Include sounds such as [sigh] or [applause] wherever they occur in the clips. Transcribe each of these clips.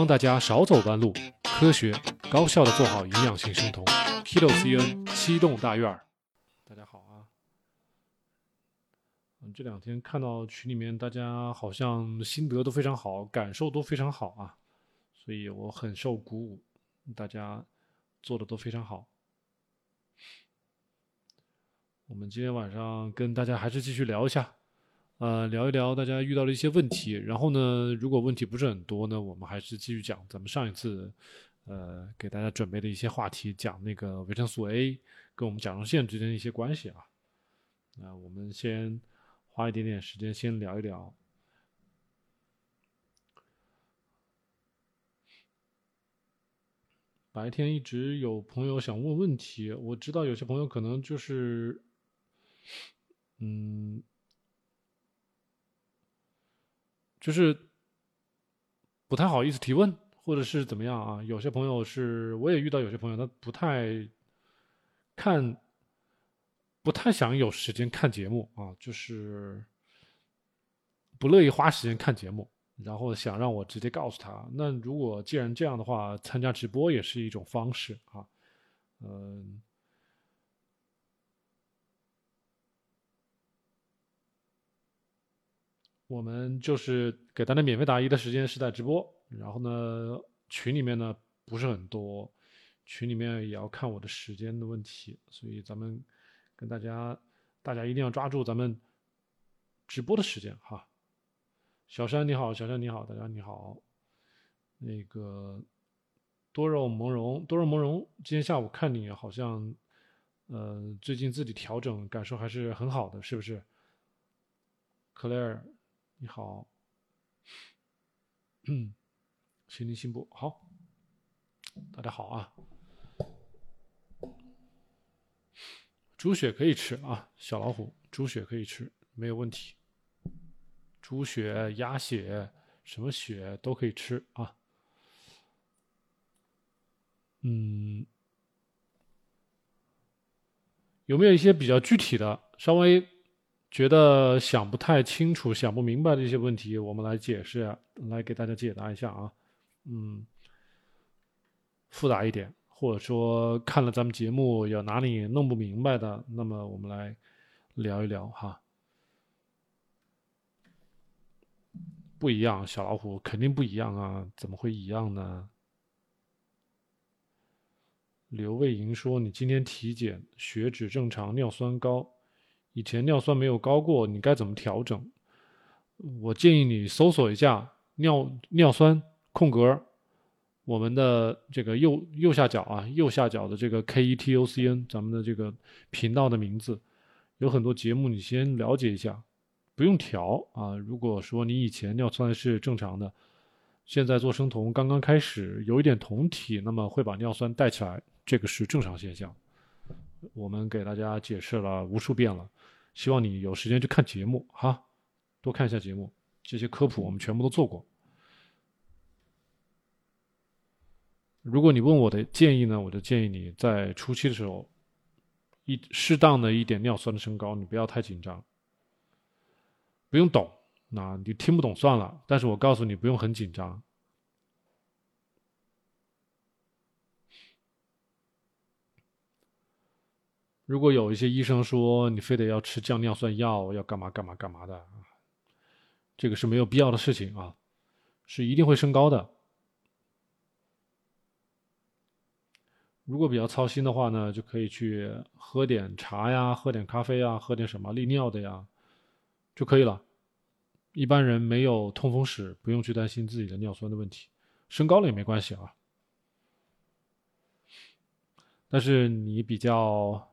帮大家少走弯路，科学高效的做好营养性生酮。Kilo CN 七栋大院儿，大家好啊！嗯，这两天看到群里面大家好像心得都非常好，感受都非常好啊，所以我很受鼓舞，大家做的都非常好。我们今天晚上跟大家还是继续聊一下。呃，聊一聊大家遇到的一些问题，然后呢，如果问题不是很多呢，我们还是继续讲咱们上一次，呃，给大家准备的一些话题，讲那个维生素 A 跟我们甲状腺之间的一些关系啊。那我们先花一点点时间先聊一聊。白天一直有朋友想问问题，我知道有些朋友可能就是，嗯。就是不太好意思提问，或者是怎么样啊？有些朋友是，我也遇到有些朋友，他不太看，不太想有时间看节目啊，就是不乐意花时间看节目，然后想让我直接告诉他。那如果既然这样的话，参加直播也是一种方式啊，嗯。我们就是给大家免费答疑的时间是在直播，然后呢，群里面呢不是很多，群里面也要看我的时间的问题，所以咱们跟大家，大家一定要抓住咱们直播的时间哈。小山你好，小山你好，大家你好，那个多肉萌荣，多肉萌荣，今天下午看你好像，呃，最近自己调整，感受还是很好的，是不是？Claire。你好，嗯，[clears throat] 心灵心部好，大家好啊。猪血可以吃啊，小老虎，猪血可以吃，没有问题。猪血、鸭血，什么血都可以吃啊。嗯，有没有一些比较具体的，稍微？觉得想不太清楚、想不明白的一些问题，我们来解释，来给大家解答一下啊。嗯，复杂一点，或者说看了咱们节目有哪里弄不明白的，那么我们来聊一聊哈。不一样，小老虎肯定不一样啊，怎么会一样呢？刘卫莹说：“你今天体检血脂正常，尿酸高。”以前尿酸没有高过，你该怎么调整？我建议你搜索一下尿尿酸空格，我们的这个右右下角啊，右下角的这个 K E T O C N，咱们的这个频道的名字，有很多节目，你先了解一下，不用调啊。如果说你以前尿酸是正常的，现在做生酮刚刚开始有一点酮体，那么会把尿酸带起来，这个是正常现象。我们给大家解释了无数遍了。希望你有时间去看节目哈，多看一下节目，这些科普我们全部都做过。如果你问我的建议呢，我就建议你在初期的时候，一适当的一点尿酸的升高，你不要太紧张，不用懂，那你听不懂算了。但是我告诉你，不用很紧张。如果有一些医生说你非得要吃降尿酸药，要干嘛干嘛干嘛的，这个是没有必要的事情啊，是一定会升高的。如果比较操心的话呢，就可以去喝点茶呀，喝点咖啡啊，喝点什么利尿的呀，就可以了。一般人没有痛风史，不用去担心自己的尿酸的问题，升高了也没关系啊。但是你比较。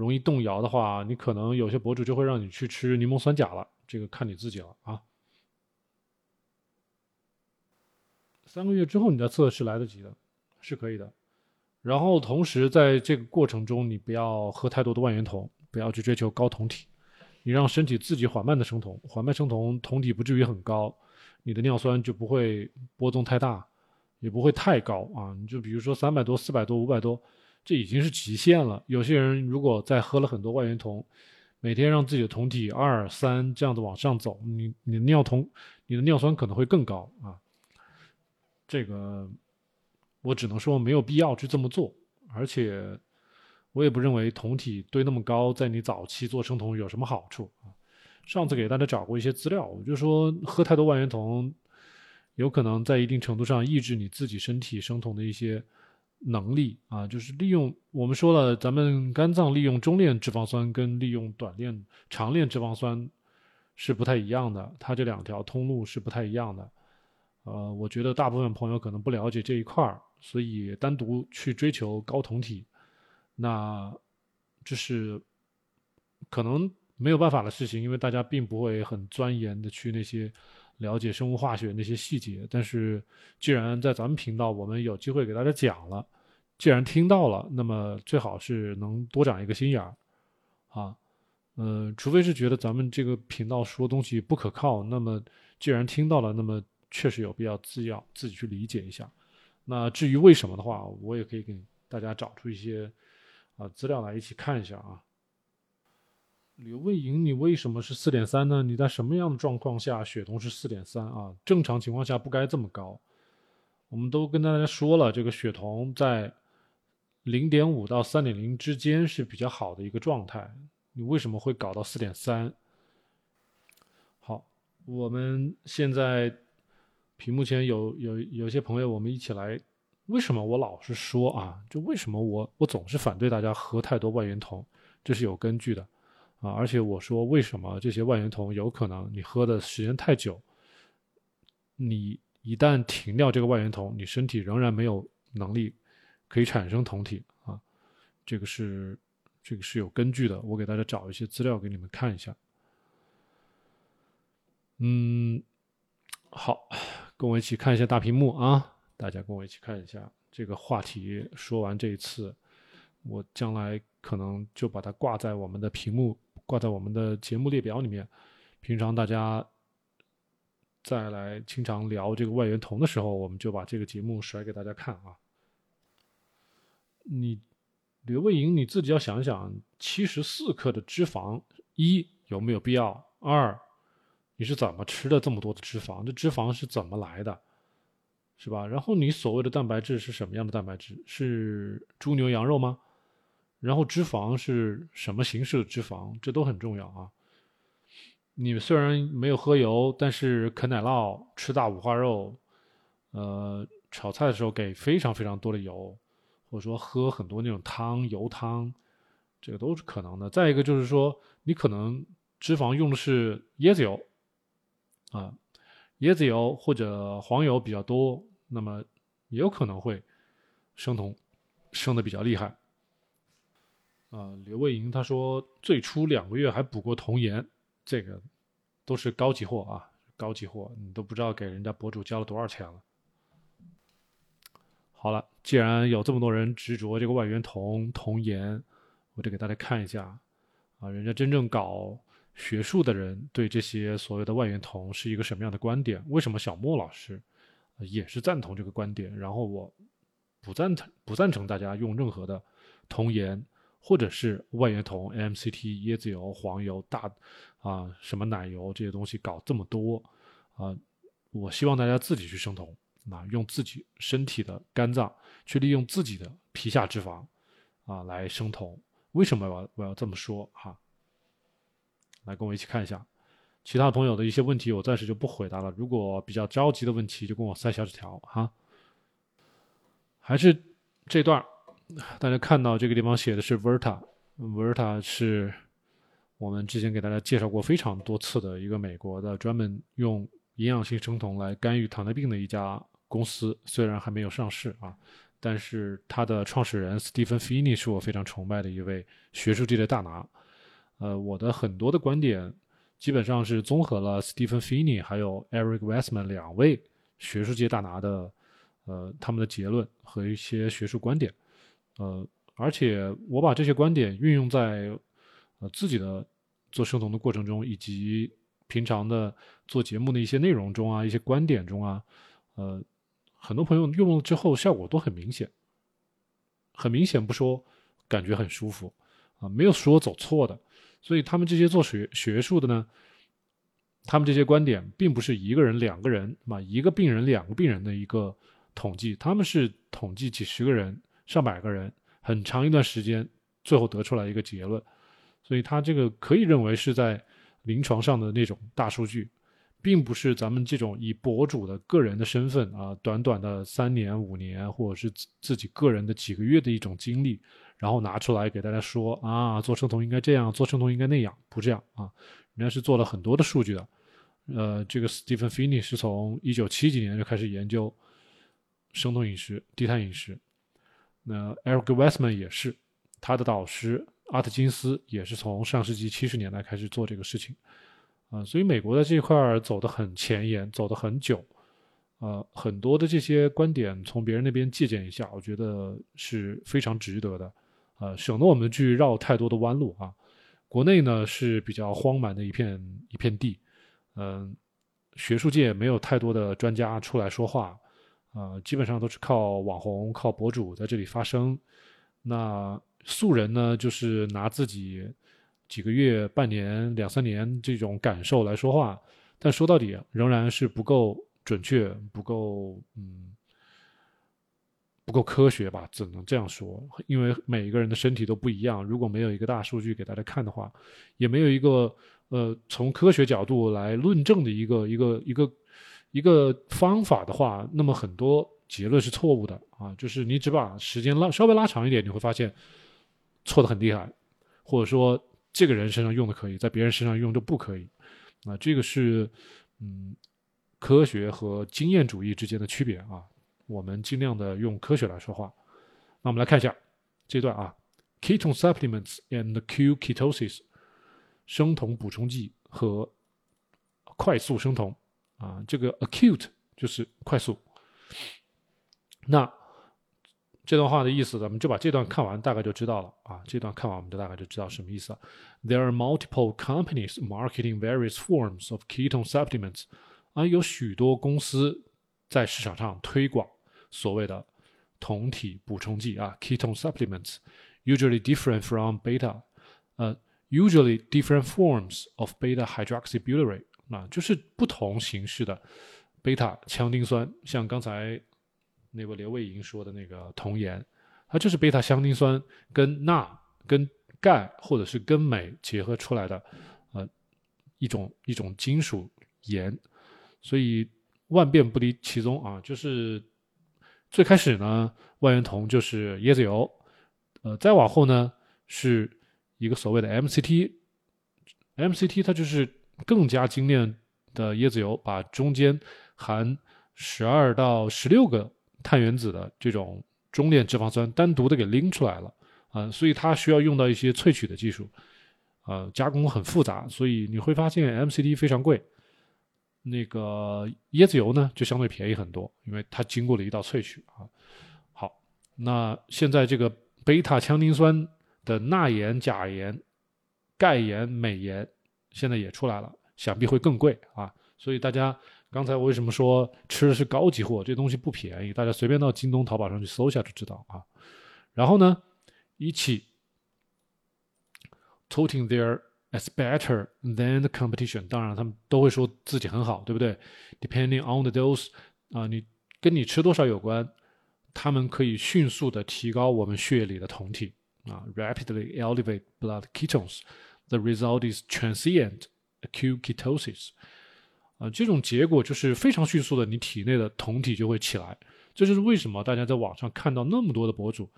容易动摇的话，你可能有些博主就会让你去吃柠檬酸钾了，这个看你自己了啊。三个月之后你再测是来得及的，是可以的。然后同时在这个过程中，你不要喝太多的万源酮，不要去追求高酮体，你让身体自己缓慢的生酮，缓慢生酮，酮体不至于很高，你的尿酸就不会波动太大，也不会太高啊。你就比如说三百多、四百多、五百多。这已经是极限了。有些人如果再喝了很多万源酮，每天让自己的酮体二三这样子往上走，你你的尿酮、你的尿酸可能会更高啊。这个我只能说没有必要去这么做，而且我也不认为酮体堆那么高，在你早期做生酮有什么好处啊。上次给大家找过一些资料，我就说喝太多万源酮，有可能在一定程度上抑制你自己身体生酮的一些能力啊，就是利用我们说了，咱们肝脏利用中链脂肪酸跟利用短链、长链脂肪酸是不太一样的，它这两条通路是不太一样的。呃，我觉得大部分朋友可能不了解这一块儿，所以单独去追求高酮体，那这是可能。没有办法的事情，因为大家并不会很钻研的去那些了解生物化学那些细节。但是，既然在咱们频道我们有机会给大家讲了，既然听到了，那么最好是能多长一个心眼儿啊。嗯，除非是觉得咱们这个频道说东西不可靠，那么既然听到了，那么确实有必要自要自己去理解一下。那至于为什么的话，我也可以给大家找出一些啊资料来一起看一下啊。刘卫营，你为什么是四点三呢？你在什么样的状况下血酮是四点三啊？正常情况下不该这么高。我们都跟大家说了，这个血酮在零点五到三点零之间是比较好的一个状态。你为什么会搞到四点三？好，我们现在屏幕前有有有些朋友，我们一起来。为什么我老是说啊？就为什么我我总是反对大家喝太多外源酮？这是有根据的。啊，而且我说，为什么这些万源酮有可能你喝的时间太久，你一旦停掉这个万源酮，你身体仍然没有能力可以产生酮体啊？这个是这个是有根据的，我给大家找一些资料给你们看一下。嗯，好，跟我一起看一下大屏幕啊，大家跟我一起看一下这个话题。说完这一次，我将来可能就把它挂在我们的屏幕。挂在我们的节目列表里面。平常大家再来经常聊这个外源酮的时候，我们就把这个节目甩给大家看啊。你刘卫营，你自己要想想，七十四克的脂肪，一有没有必要？二你是怎么吃的这么多的脂肪？这脂肪是怎么来的？是吧？然后你所谓的蛋白质是什么样的蛋白质？是猪牛羊肉吗？然后脂肪是什么形式的脂肪？这都很重要啊。你虽然没有喝油，但是啃奶酪、吃大五花肉，呃，炒菜的时候给非常非常多的油，或者说喝很多那种汤、油汤，这个都是可能的。再一个就是说，你可能脂肪用的是椰子油，啊，椰子油或者黄油比较多，那么也有可能会生酮，生的比较厉害。啊，刘卫营他说，最初两个月还补过童颜，这个都是高级货啊，高级货，你都不知道给人家博主交了多少钱了。好了，既然有这么多人执着这个万源酮、童颜，我就给大家看一下啊，人家真正搞学术的人对这些所谓的万源酮是一个什么样的观点？为什么小莫老师也是赞同这个观点？然后我不赞成，不赞成大家用任何的童颜。或者是万源酮、MCT、椰子油、黄油、大啊什么奶油这些东西搞这么多啊，我希望大家自己去生酮啊，用自己身体的肝脏去利用自己的皮下脂肪啊来生酮。为什么我我要这么说哈？来跟我一起看一下，其他朋友的一些问题我暂时就不回答了。如果比较着急的问题，就跟我塞小纸条哈。还是这段。大家看到这个地方写的是 Verta，Verta 是我们之前给大家介绍过非常多次的一个美国的专门用营养性生酮来干预糖尿病的一家公司，虽然还没有上市啊，但是它的创始人 Stephen Feeney 是我非常崇拜的一位学术界的大拿。呃，我的很多的观点基本上是综合了 Stephen Feeney 还有 Eric Westman 两位学术界大拿的呃他们的结论和一些学术观点。呃，而且我把这些观点运用在呃自己的做生酮的过程中，以及平常的做节目的一些内容中啊，一些观点中啊，呃，很多朋友用了之后效果都很明显，很明显不说，感觉很舒服啊，没有说走错的。所以他们这些做学学术的呢，他们这些观点并不是一个人、两个人嘛，一个病人、两个病人的一个统计，他们是统计几十个人、上百个人，很长一段时间，最后得出来一个结论。所以，他这个可以认为是在临床上的那种大数据，并不是咱们这种以博主的个人的身份啊，短短的三年、五年，或者是自己个人的几个月的一种经历，然后拿出来给大家说啊，做生酮应该这样，做生酮应该那样，不这样啊，人家是做了很多的数据的。呃，这个 Stephen Finney 是从一九七几年就开始研究生酮饮食、低碳饮食。那 Eric Westman 也是，他的导师阿特金斯也是从上世纪七十年代开始做这个事情。啊，所以美国在这一块走得很前沿，走得很久。呃，很多的这些观点从别人那边借鉴一下，我觉得是非常值得的。呃，省得我们去绕太多的弯路啊。国内呢是比较荒蛮的一片一片地。嗯，学术界没有太多的专家出来说话，呃，基本上都是靠网红、靠博主在这里发声。那素人呢，就是拿自己几个月、半年、两三年这种感受来说话，但说到底仍然是不够准确，不够嗯，不够科学吧？只能这样说，因为每一个人的身体都不一样。如果没有一个大数据给大家看的话，也没有一个。呃，从科学角度来论证的一个一个一个一个方法的话，那么很多结论是错误的啊。就是你只把时间拉稍微拉长一点，你会发现错的很厉害，或者说这个人身上用的可以，在别人身上用就不可以啊。这个是嗯科学和经验主义之间的区别啊。我们尽量的用科学来说话。那我们来看一下这段啊，ketone supplements and Q ketosis。生酮补充剂和快速生酮啊，这个 acute 就是快速。那这段话的意思，咱们就把这段看完，大概就知道了啊。这段看完，我们就大概就知道什么意思了。There are multiple companies marketing various forms of ketone supplements 啊，有许多公司在市场上推广所谓的酮体补充剂啊，ketone supplements，usually different from beta，呃。Usually different forms of beta hydroxybutyrate，啊，就是不同形式的贝塔羟丁酸，像刚才那位刘卫莹说的那个铜盐，它就是贝塔羟丁酸跟钠、跟钙或者是跟镁结合出来的，呃，一种一种金属盐，所以万变不离其宗啊，就是最开始呢，万源酮就是椰子油，呃，再往后呢是。一个所谓的 MCT，MCT 它就是更加精炼的椰子油，把中间含十二到十六个碳原子的这种中链脂肪酸单独的给拎出来了啊，所以它需要用到一些萃取的技术，呃，加工很复杂，所以你会发现 MCT 非常贵，那个椰子油呢就相对便宜很多，因为它经过了一道萃取啊。好，那现在这个贝塔羟丁酸。的钠盐、钾盐、钙盐、镁盐，现在也出来了，想必会更贵啊！所以大家刚才我为什么说吃的是高级货？这东西不便宜，大家随便到京东、淘宝上去搜一下就知道啊。然后呢，一起 touting their as better than the competition，当然他们都会说自己很好，对不对？Depending on the dose，啊，你跟你吃多少有关，他们可以迅速的提高我们血液里的酮体。啊，rapidly elevate blood ketones. The result is transient acute ketosis. 啊，这种结果就是非常迅速的，你体内的酮体就会起来。这就是为什么大家在网上看到那么多的博主，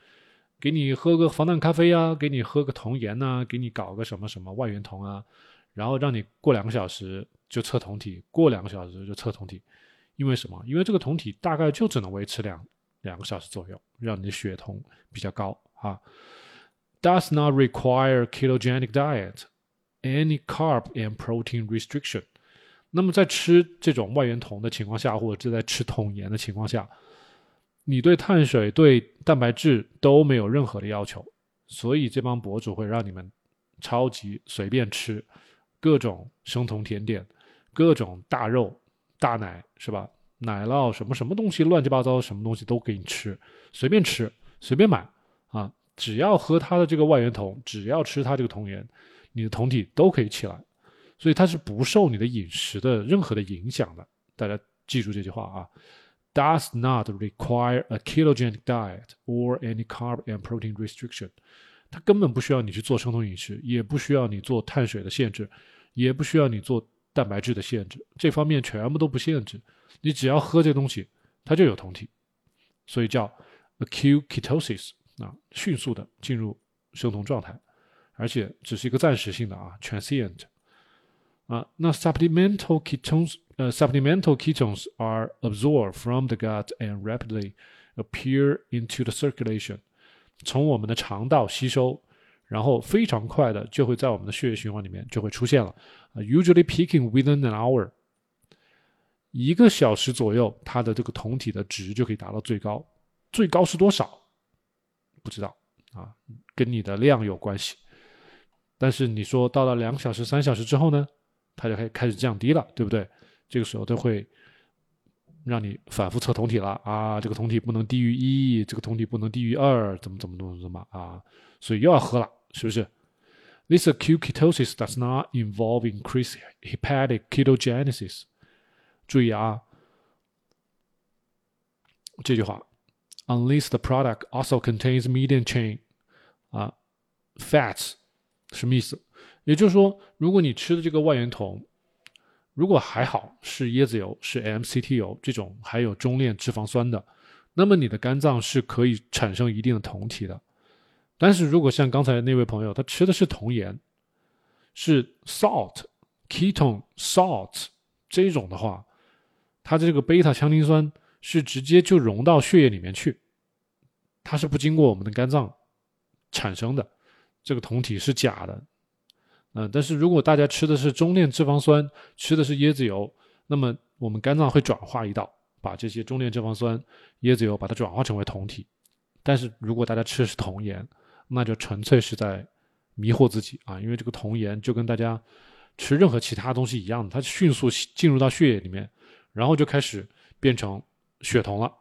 给你喝个防弹咖啡啊，给你喝个酮盐呐，给你搞个什么什么外源酮啊，然后让你过两个小时就测酮体，过两个小时就测酮体。因为什么？因为这个酮体大概就只能维持两两个小时左右，让你的血酮比较高啊。Does not require ketogenic diet, any carb and protein restriction。那么在吃这种外源酮的情况下，或者是在吃酮盐的情况下，你对碳水、对蛋白质都没有任何的要求，所以这帮博主会让你们超级随便吃各种生酮甜点、各种大肉、大奶，是吧？奶酪什么什么东西，乱七八糟什么东西都给你吃，随便吃，随便买啊！只要喝它的这个外源酮，只要吃它这个酮盐，你的酮体都可以起来，所以它是不受你的饮食的任何的影响的。大家记住这句话啊 does not require a ketogenic diet or any carb and protein restriction。它根本不需要你去做生酮饮食，也不需要你做碳水的限制，也不需要你做蛋白质的限制，这方面全部都不限制。你只要喝这东西，它就有酮体，所以叫 acute ketosis 啊，迅速的进入生酮状态，而且只是一个暂时性的啊，transient。啊，那 supplemental ketones，呃，supplemental ketones are absorbed from the gut and rapidly appear into the circulation，从我们的肠道吸收，然后非常快的就会在我们的血液循环里面就会出现了。啊，usually peaking within an hour，一个小时左右，它的这个酮体的值就可以达到最高。最高是多少？不知道啊，跟你的量有关系。但是你说到了两小时、三小时之后呢？它就开开始降低了，对不对？这个时候都会让你反复测酮体了啊，这个酮体不能低于一，这个酮体不能低于二，怎么怎么怎么怎么啊？所以又要喝了，是不是？This acute ketosis does not involve increased hepatic ketogenesis。注意啊，这句话，unless the product also contains medium chain 啊 fats，什么意思？也就是说，如果你吃的这个万源酮，如果还好是椰子油、是 MCT 油这种还有中链脂肪酸的，那么你的肝脏是可以产生一定的酮体的。但是如果像刚才那位朋友，他吃的是酮盐，是 salt、ketone、salt 这种的话，它这个贝塔羟丁酸是直接就溶到血液里面去，它是不经过我们的肝脏产生的，这个酮体是假的。嗯，但是如果大家吃的是中链脂肪酸，吃的是椰子油，那么我们肝脏会转化一道，把这些中链脂肪酸、椰子油把它转化成为酮体。但是如果大家吃的是酮盐，那就纯粹是在迷惑自己啊！因为这个酮盐就跟大家吃任何其他东西一样，它迅速进入到血液里面，然后就开始变成血酮了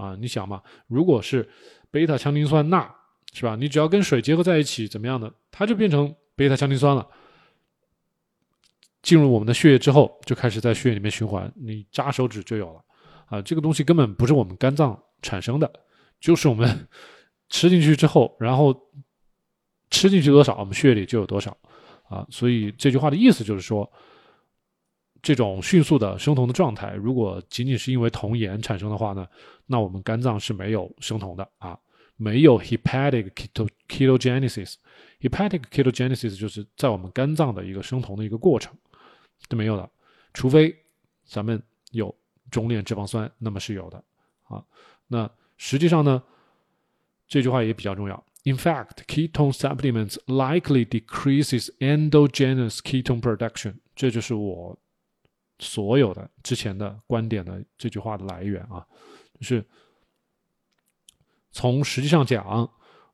啊！你想嘛，如果是贝塔羟丁酸钠，是吧？你只要跟水结合在一起，怎么样的，它就变成。贝塔羟丁酸了，进入我们的血液之后，就开始在血液里面循环。你扎手指就有了啊！这个东西根本不是我们肝脏产生的，就是我们 [laughs] 吃进去之后，然后吃进去多少，我们血液里就有多少啊！所以这句话的意思就是说，这种迅速的生酮的状态，如果仅仅是因为酮盐产生的话呢，那我们肝脏是没有生酮的啊，没有 hepatic keto ketogenesis。Hepatic ketogenesis 就是在我们肝脏的一个生酮的一个过程都没有的，除非咱们有中链脂肪酸，那么是有的啊。那实际上呢，这句话也比较重要。In fact, ketone supplements likely decreases endogenous ketone production。这就是我所有的之前的观点的这句话的来源啊，就是从实际上讲，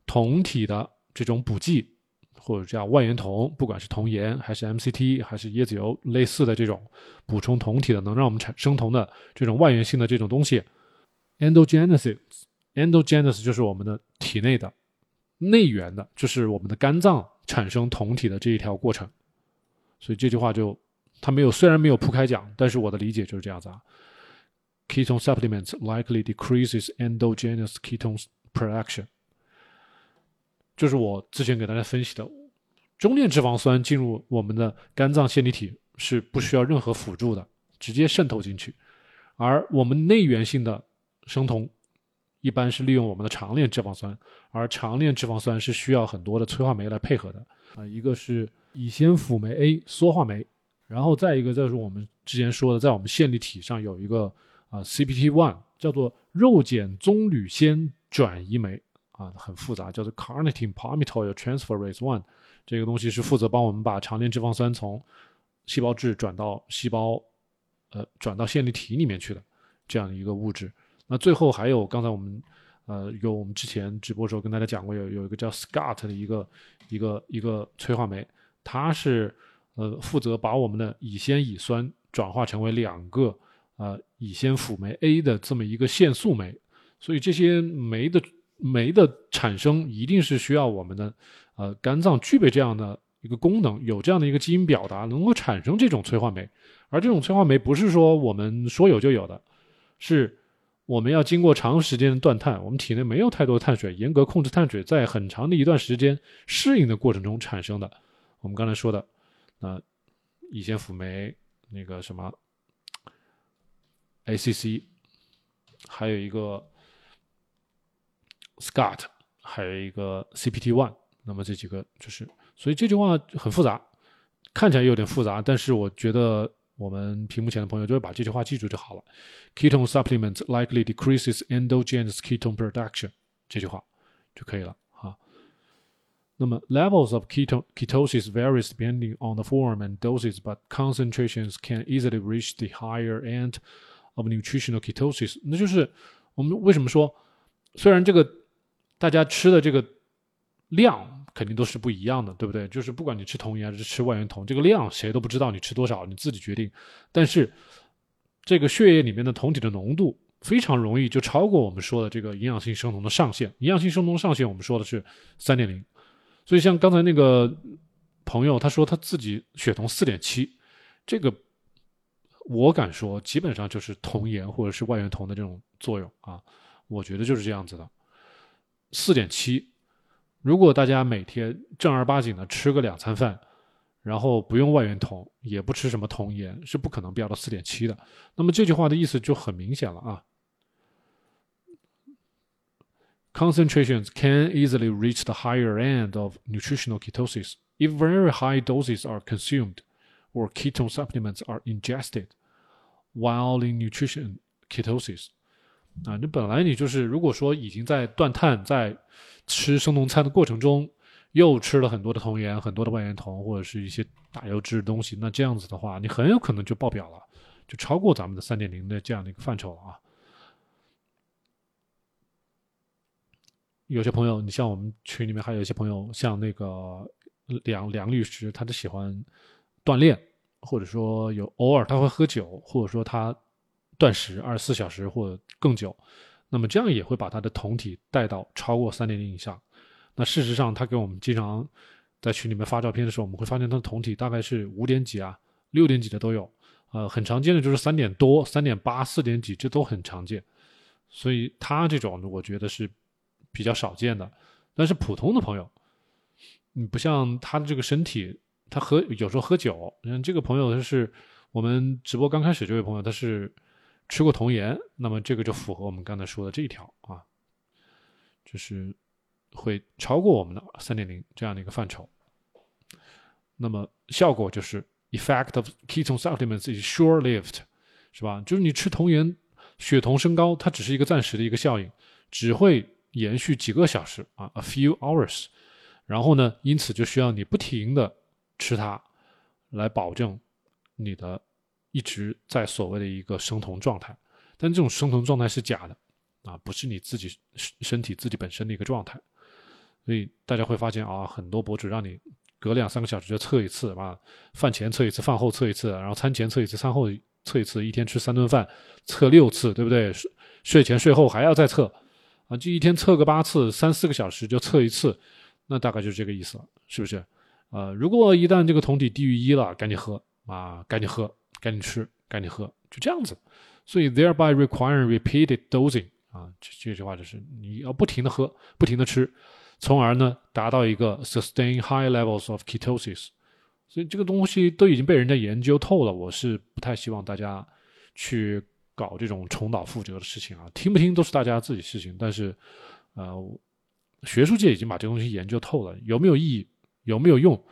酮体的这种补剂。或者叫外源酮，不管是酮盐还是 MCT 还是椰子油，类似的这种补充酮体的，能让我们产生酮的这种外源性的这种东西，endogenesis，endogenesis 就是我们的体内的内源的，就是我们的肝脏产生酮体的这一条过程。所以这句话就它没有，虽然没有铺开讲，但是我的理解就是这样子啊。Ketone supplements likely decreases endogenous ketones production。就是我之前给大家分析的，中链脂肪酸进入我们的肝脏线粒体是不需要任何辅助的，直接渗透进去。而我们内源性的生酮，一般是利用我们的长链脂肪酸，而长链脂肪酸是需要很多的催化酶来配合的啊，一个是乙酰辅酶 A 缩化酶，然后再一个就是我们之前说的，在我们线粒体上有一个啊 CPT1，叫做肉碱棕榈酰转移酶。啊，很复杂，叫做 carnitine palmitoyl transferase one，这个东西是负责帮我们把长链脂肪酸从细胞质转到细胞，呃，转到线粒体里面去的这样一个物质。那最后还有刚才我们，呃，有我们之前直播时候跟大家讲过，有有一个叫 SCAT 的一个一个一个催化酶，它是呃负责把我们的乙酰乙酸转化成为两个呃乙酰辅酶 A 的这么一个腺素酶，所以这些酶的。酶的产生一定是需要我们的，呃，肝脏具备这样的一个功能，有这样的一个基因表达，能够产生这种催化酶。而这种催化酶不是说我们说有就有的，是我们要经过长时间的断碳，我们体内没有太多碳水，严格控制碳水，在很长的一段时间适应的过程中产生的。我们刚才说的，那乙酰辅酶那个什么 ACC，还有一个 Scott，还有一个 CPT one，那么这几个就是，所以这句话很复杂，看起来有点复杂，但是我觉得。我们屏幕前的朋友就会把这句话记住就好了。Ketone supplements likely decreases endogenous ketone production，这句话就可以了。那么 levels of ketone ketosis varies depending on the form and doses, but concentrations can easily reach the higher end of nutritional ketosis。那就是我们为什么说，虽然这个大家吃的这个量。肯定都是不一样的，对不对？就是不管你吃铜盐还是吃万源酮，这个量谁都不知道你吃多少，你自己决定。但是这个血液里面的酮体的浓度非常容易就超过我们说的这个营养性生酮的上限。营养性生酮上限我们说的是三点零，所以像刚才那个朋友他说他自己血酮四点七，这个我敢说基本上就是酮盐或者是外源酮的这种作用啊，我觉得就是这样子的，四点七。如果大家每天正儿八经的吃个两餐饭，然后不用外源酮，也不吃什么酮盐，是不可能飙到四点七的。那么这句话的意思就很明显了啊。Concentrations can easily reach the higher end of nutritional ketosis if very high doses are consumed or ketone supplements are ingested while in nutrition ketosis。啊，你本来你就是如果说已经在断碳在吃生酮餐的过程中，又吃了很多的酮盐、很多的万源酮或者是一些大油脂的东西，那这样子的话，你很有可能就爆表了，就超过咱们的三点零的这样的一个范畴了啊。有些朋友，你像我们群里面还有一些朋友，像那个梁梁律师，他就喜欢锻炼，或者说有偶尔他会喝酒，或者说他断食二十四小时或更久。那么这样也会把他的酮体带到超过三点零以上。那事实上，他给我们经常在群里面发照片的时候，我们会发现他的酮体大概是五点几啊、六点几的都有。呃，很常见的就是三点多、三点八、四点几，这都很常见。所以他这种我觉得是比较少见的。但是普通的朋友，你不像他的这个身体，他喝有时候喝酒。嗯，这个朋友他是我们直播刚开始这位朋友，他是。吃过童颜，那么这个就符合我们刚才说的这一条啊，就是会超过我们的三点零这样的一个范畴。那么效果就是 effect of ketone supplements is short-lived，是吧？就是你吃童颜，血酮升高，它只是一个暂时的一个效应，只会延续几个小时啊，a few hours。然后呢，因此就需要你不停的吃它，来保证你的。一直在所谓的一个生酮状态，但这种生酮状态是假的，啊，不是你自己身体自己本身的一个状态，所以大家会发现啊，很多博主让你隔两三个小时就测一次，啊，饭前测一次，饭后测一次，然后餐前测一次，餐后测一次，一天吃三顿饭，测六次，对不对？睡睡前睡后还要再测，啊，就一天测个八次，三四个小时就测一次，那大概就是这个意思了，是不是？呃，如果一旦这个酮体低于一了，赶紧喝啊，赶紧喝。赶紧吃，赶紧喝，就这样子。所以，thereby requiring repeated dosing 啊，这这句话就是你要不停的喝，不停的吃，从而呢达到一个 sustain high levels of ketosis。所以这个东西都已经被人家研究透了，我是不太希望大家去搞这种重蹈覆辙的事情啊。听不听都是大家自己事情，但是呃，学术界已经把这东西研究透了，有没有意义，有没有用，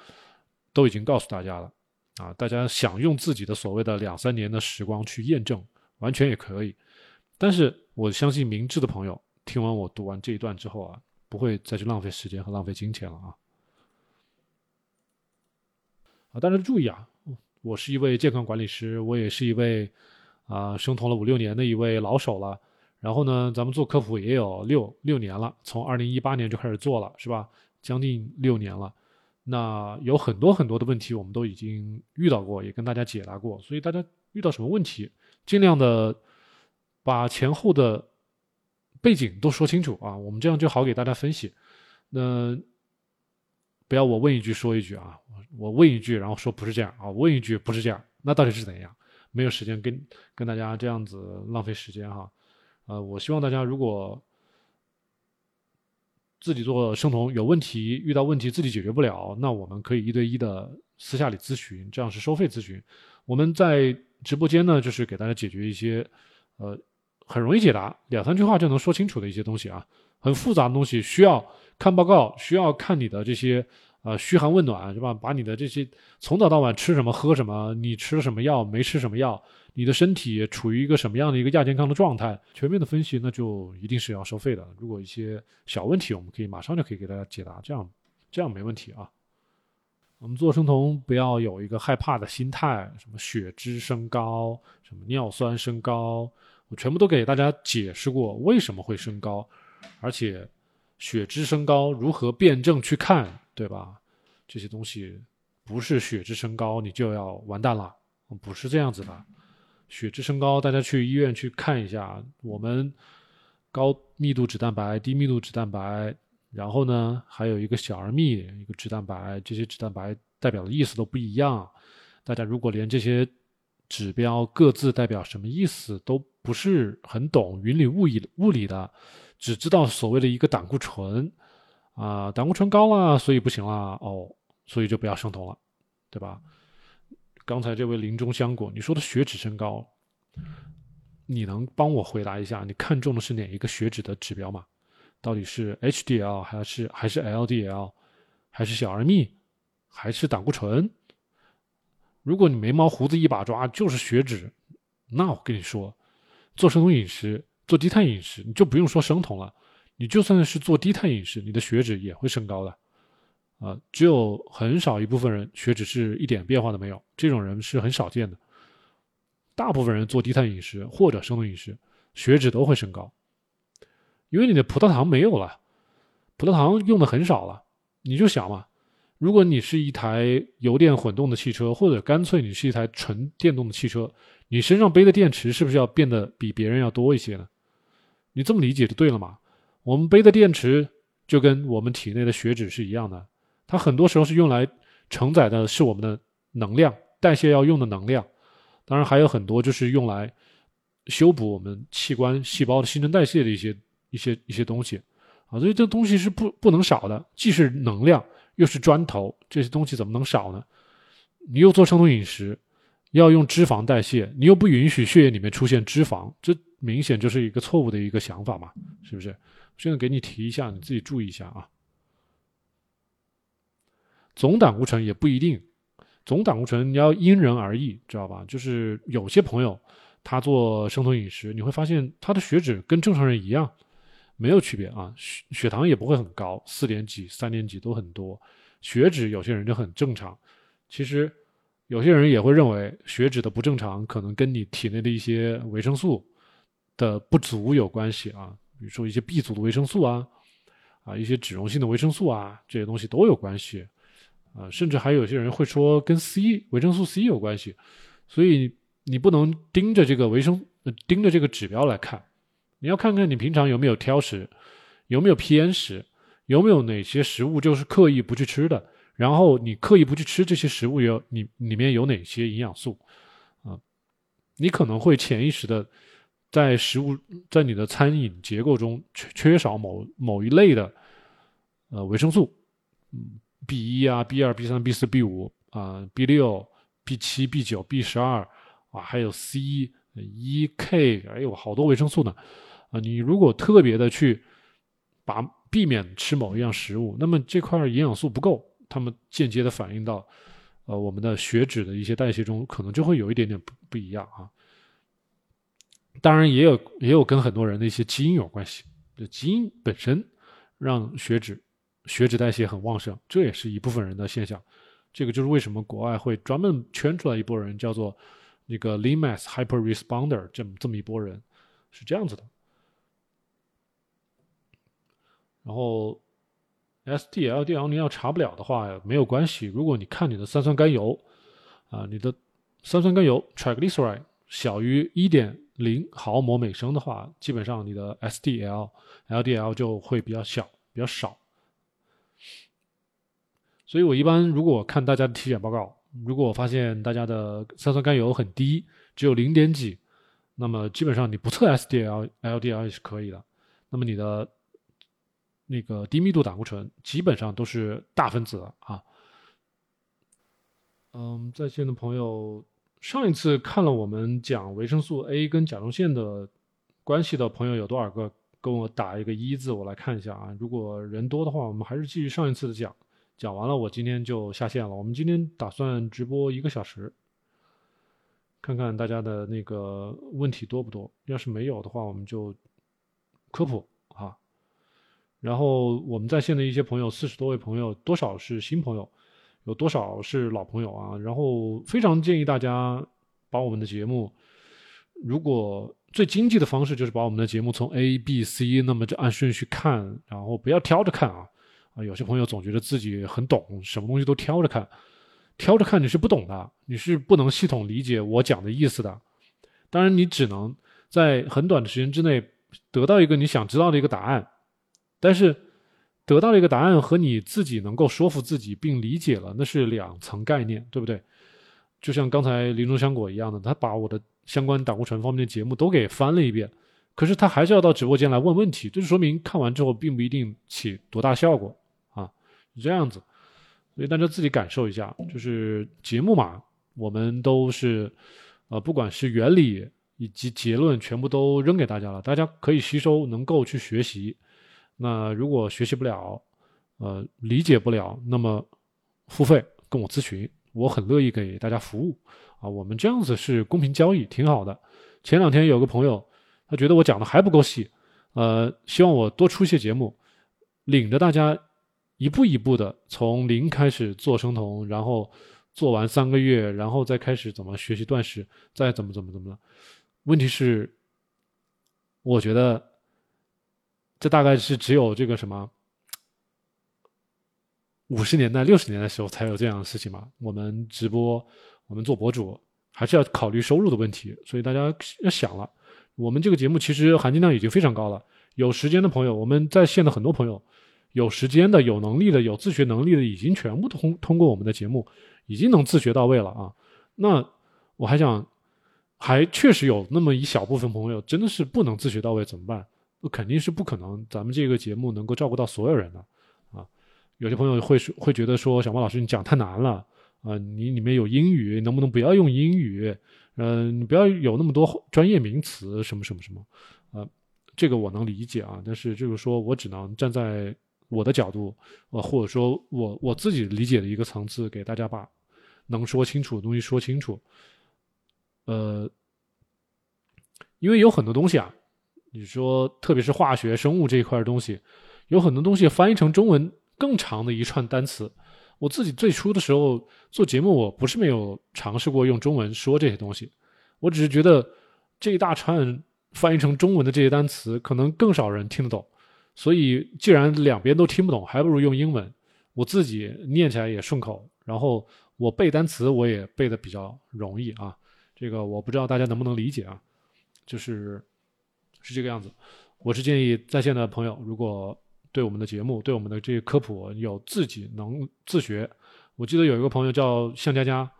都已经告诉大家了。啊，大家想用自己的所谓的两三年的时光去验证，完全也可以。但是我相信明智的朋友听完我读完这一段之后啊，不会再去浪费时间和浪费金钱了啊。啊，大家注意啊，我是一位健康管理师，我也是一位啊生酮了五六年的一位老手了。然后呢，咱们做科普也有六六年了，从二零一八年就开始做了，是吧？将近六年了。那有很多很多的问题，我们都已经遇到过，也跟大家解答过。所以大家遇到什么问题，尽量的把前后的背景都说清楚啊，我们这样就好给大家分析。那不要我问一句说一句啊，我问一句然后说不是这样啊，问一句不是这样，那到底是怎样？没有时间跟跟大家这样子浪费时间哈。呃，我希望大家如果自己做生酮有问题，遇到问题自己解决不了，那我们可以一对一的私下里咨询，这样是收费咨询。我们在直播间呢，就是给大家解决一些呃很容易解答，两三句话就能说清楚的一些东西啊。很复杂的东西需要看报告，需要看你的这些呃嘘寒问暖是吧？把你的这些从早到晚吃什么喝什么，你吃了什么药没吃什么药。你的身体处于一个什么样的一个亚健康的状态？全面的分析，那就一定是要收费的。如果一些小问题，我们可以马上就可以给大家解答，这样这样没问题啊。我们做生酮不要有一个害怕的心态，什么血脂升高，什么尿酸升高，我全部都给大家解释过为什么会升高，而且血脂升高如何辩证去看，对吧？这些东西不是血脂升高你就要完蛋了，不是这样子的。血脂升高，大家去医院去看一下。我们高密度脂蛋白、低密度脂蛋白，然后呢，还有一个小而密一个脂蛋白，这些脂蛋白代表的意思都不一样。大家如果连这些指标各自代表什么意思都不是很懂，云里雾里物理的，只知道所谓的一个胆固醇啊，胆固醇高了，所以不行了哦，所以就不要生酮了，对吧？刚才这位林中香果，你说的血脂升高，你能帮我回答一下？你看中的是哪一个血脂的指标吗？到底是 HDL 还是还是 LDL，还是小而密，还是胆固醇？如果你眉毛胡子一把抓就是血脂，那我跟你说，做生酮饮食，做低碳饮食，你就不用说生酮了，你就算是做低碳饮食，你的血脂也会升高的。啊，只有很少一部分人血脂是一点变化都没有，这种人是很少见的。大部分人做低碳饮食或者生酮饮食，血脂都会升高，因为你的葡萄糖没有了，葡萄糖用的很少了。你就想嘛，如果你是一台油电混动的汽车，或者干脆你是一台纯电动的汽车，你身上背的电池是不是要变得比别人要多一些呢？你这么理解就对了嘛。我们背的电池就跟我们体内的血脂是一样的。它很多时候是用来承载的是我们的能量，代谢要用的能量，当然还有很多就是用来修补我们器官细胞的新陈代谢的一些一些一些东西啊，所以这东西是不不能少的，既是能量又是砖头，这些东西怎么能少呢？你又做生酮饮食，要用脂肪代谢，你又不允许血液里面出现脂肪，这明显就是一个错误的一个想法嘛，是不是？现在给你提一下，你自己注意一下啊。总胆固醇也不一定，总胆固醇你要因人而异，知道吧？就是有些朋友他做生酮饮食，你会发现他的血脂跟正常人一样，没有区别啊，血血糖也不会很高，四点几、三点几都很多，血脂有些人就很正常。其实有些人也会认为血脂的不正常可能跟你体内的一些维生素的不足有关系啊，比如说一些 B 族的维生素啊，啊一些脂溶性的维生素啊，这些东西都有关系。啊，甚至还有些人会说跟 C 维生素 C 有关系，所以你不能盯着这个维生，盯着这个指标来看，你要看看你平常有没有挑食，有没有偏食，有没有哪些食物就是刻意不去吃的，然后你刻意不去吃这些食物有你里面有哪些营养素，啊，你可能会潜意识的在食物在你的餐饮结构中缺缺少某某一类的呃维生素，嗯。B 一啊，B 二、B 三、B 四、B 五啊，B 六、B 七、B 九、B 十二啊，还有 C、E、K，哎呦，好多维生素呢啊！你如果特别的去把避免吃某一样食物，那么这块营养素不够，他们间接的反映到呃我们的血脂的一些代谢中，可能就会有一点点不不一样啊。当然，也有也有跟很多人的一些基因有关系，就基因本身让血脂。血脂代谢很旺盛，这也是一部分人的现象。这个就是为什么国外会专门圈出来一波人，叫做那个 LeMass hyper responder，这么这么一波人是这样子的。然后 S D L D L 你要查不了的话没有关系，如果你看你的三酸甘油啊，你的三酸甘油 triglyceride 小于一点零毫摩每升的话，基本上你的 S D L L D L 就会比较小，比较少。所以我一般如果看大家的体检报告，如果我发现大家的三酸甘油很低，只有零点几，那么基本上你不测 SDL、LDL 也是可以的。那么你的那个低密度胆固醇基本上都是大分子啊。嗯，在线的朋友，上一次看了我们讲维生素 A 跟甲状腺的关系的朋友有多少个？跟我打一个一字，我来看一下啊。如果人多的话，我们还是继续上一次的讲。讲完了，我今天就下线了。我们今天打算直播一个小时，看看大家的那个问题多不多。要是没有的话，我们就科普。然后我们在线的一些朋友，四十多位朋友，多少是新朋友，有多少是老朋友啊？然后非常建议大家把我们的节目，如果最经济的方式就是把我们的节目从 A、B、C 那么就按顺序看，然后不要挑着看啊。啊，有些朋友总觉得自己很懂，什么东西都挑着看，挑着看你是不懂的，你是不能系统理解我讲的意思的。当然，你只能在很短的时间之内得到一个你想知道的一个答案，但是得到了一个答案和你自己能够说服自己并理解了，那是两层概念，对不对？就像刚才林中香果一样的，他把我的相关胆固醇方面的节目都给翻了一遍，可是他还是要到直播间来问问题，这就说明看完之后并不一定起多大效果啊，是。这样子，所以大家自己感受一下，就是节目嘛，我们都是，呃，不管是原理以及结论，全部都扔给大家了，大家可以吸收，能够去学习。那如果学习不了，呃，理解不了，那么付费跟我咨询，我很乐意给大家服务啊。我们这样子是公平交易，挺好的。前两天有个朋友，他觉得我讲的还不够细，呃，希望我多出一些节目，领着大家。一步一步的从零开始做生酮，然后做完三个月，然后再开始怎么学习断食，再怎么怎么怎么的。问题是，我觉得这大概是只有这个什么五十年代、六十年代时候才有这样的事情嘛。我们直播，我们做博主，还是要考虑收入的问题，所以大家要想了。我们这个节目其实含金量已经非常高了。有时间的朋友，我们在线的很多朋友。有时间的、有能力的、有自学能力的，已经全部通通过我们的节目，已经能自学到位了啊！那我还想，还确实有那么一小部分朋友真的是不能自学到位，怎么办？肯定是不可能，咱们这个节目能够照顾到所有人的啊！有些朋友会会觉得说，小猫老师你讲太难了啊！你里面有英语，能不能不要用英语？嗯，你不要有那么多专业名词，什么什么什么啊？这个我能理解啊，但是就是说我只能站在。我的角度，呃，或者说我我自己理解的一个层次，给大家把能说清楚的东西说清楚。呃，因为有很多东西啊，你说特别是化学、生物这一块的东西，有很多东西翻译成中文更长的一串单词。我自己最初的时候做节目，我不是没有尝试过用中文说这些东西，我只是觉得这一大串翻译成中文的这些单词，可能更少人听得懂。所以，既然两边都听不懂，还不如用英文。我自己念起来也顺口，然后我背单词我也背的比较容易啊。这个我不知道大家能不能理解啊，就是是这个样子。我是建议在线的朋友，如果对我们的节目、对我们的这些科普有自己能自学，我记得有一个朋友叫向佳佳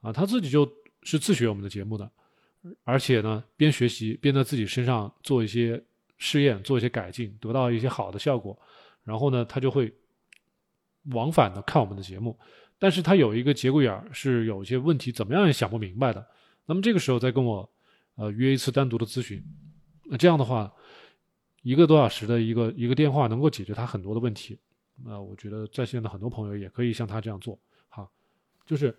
啊，他自己就是自学我们的节目的，而且呢，边学习边在自己身上做一些。试验做一些改进，得到一些好的效果，然后呢，他就会往返的看我们的节目，但是他有一个节骨眼儿，是有一些问题，怎么样也想不明白的。那么这个时候再跟我呃约一次单独的咨询，那这样的话，一个多小时的一个一个电话能够解决他很多的问题。那我觉得在线的很多朋友也可以像他这样做，哈，就是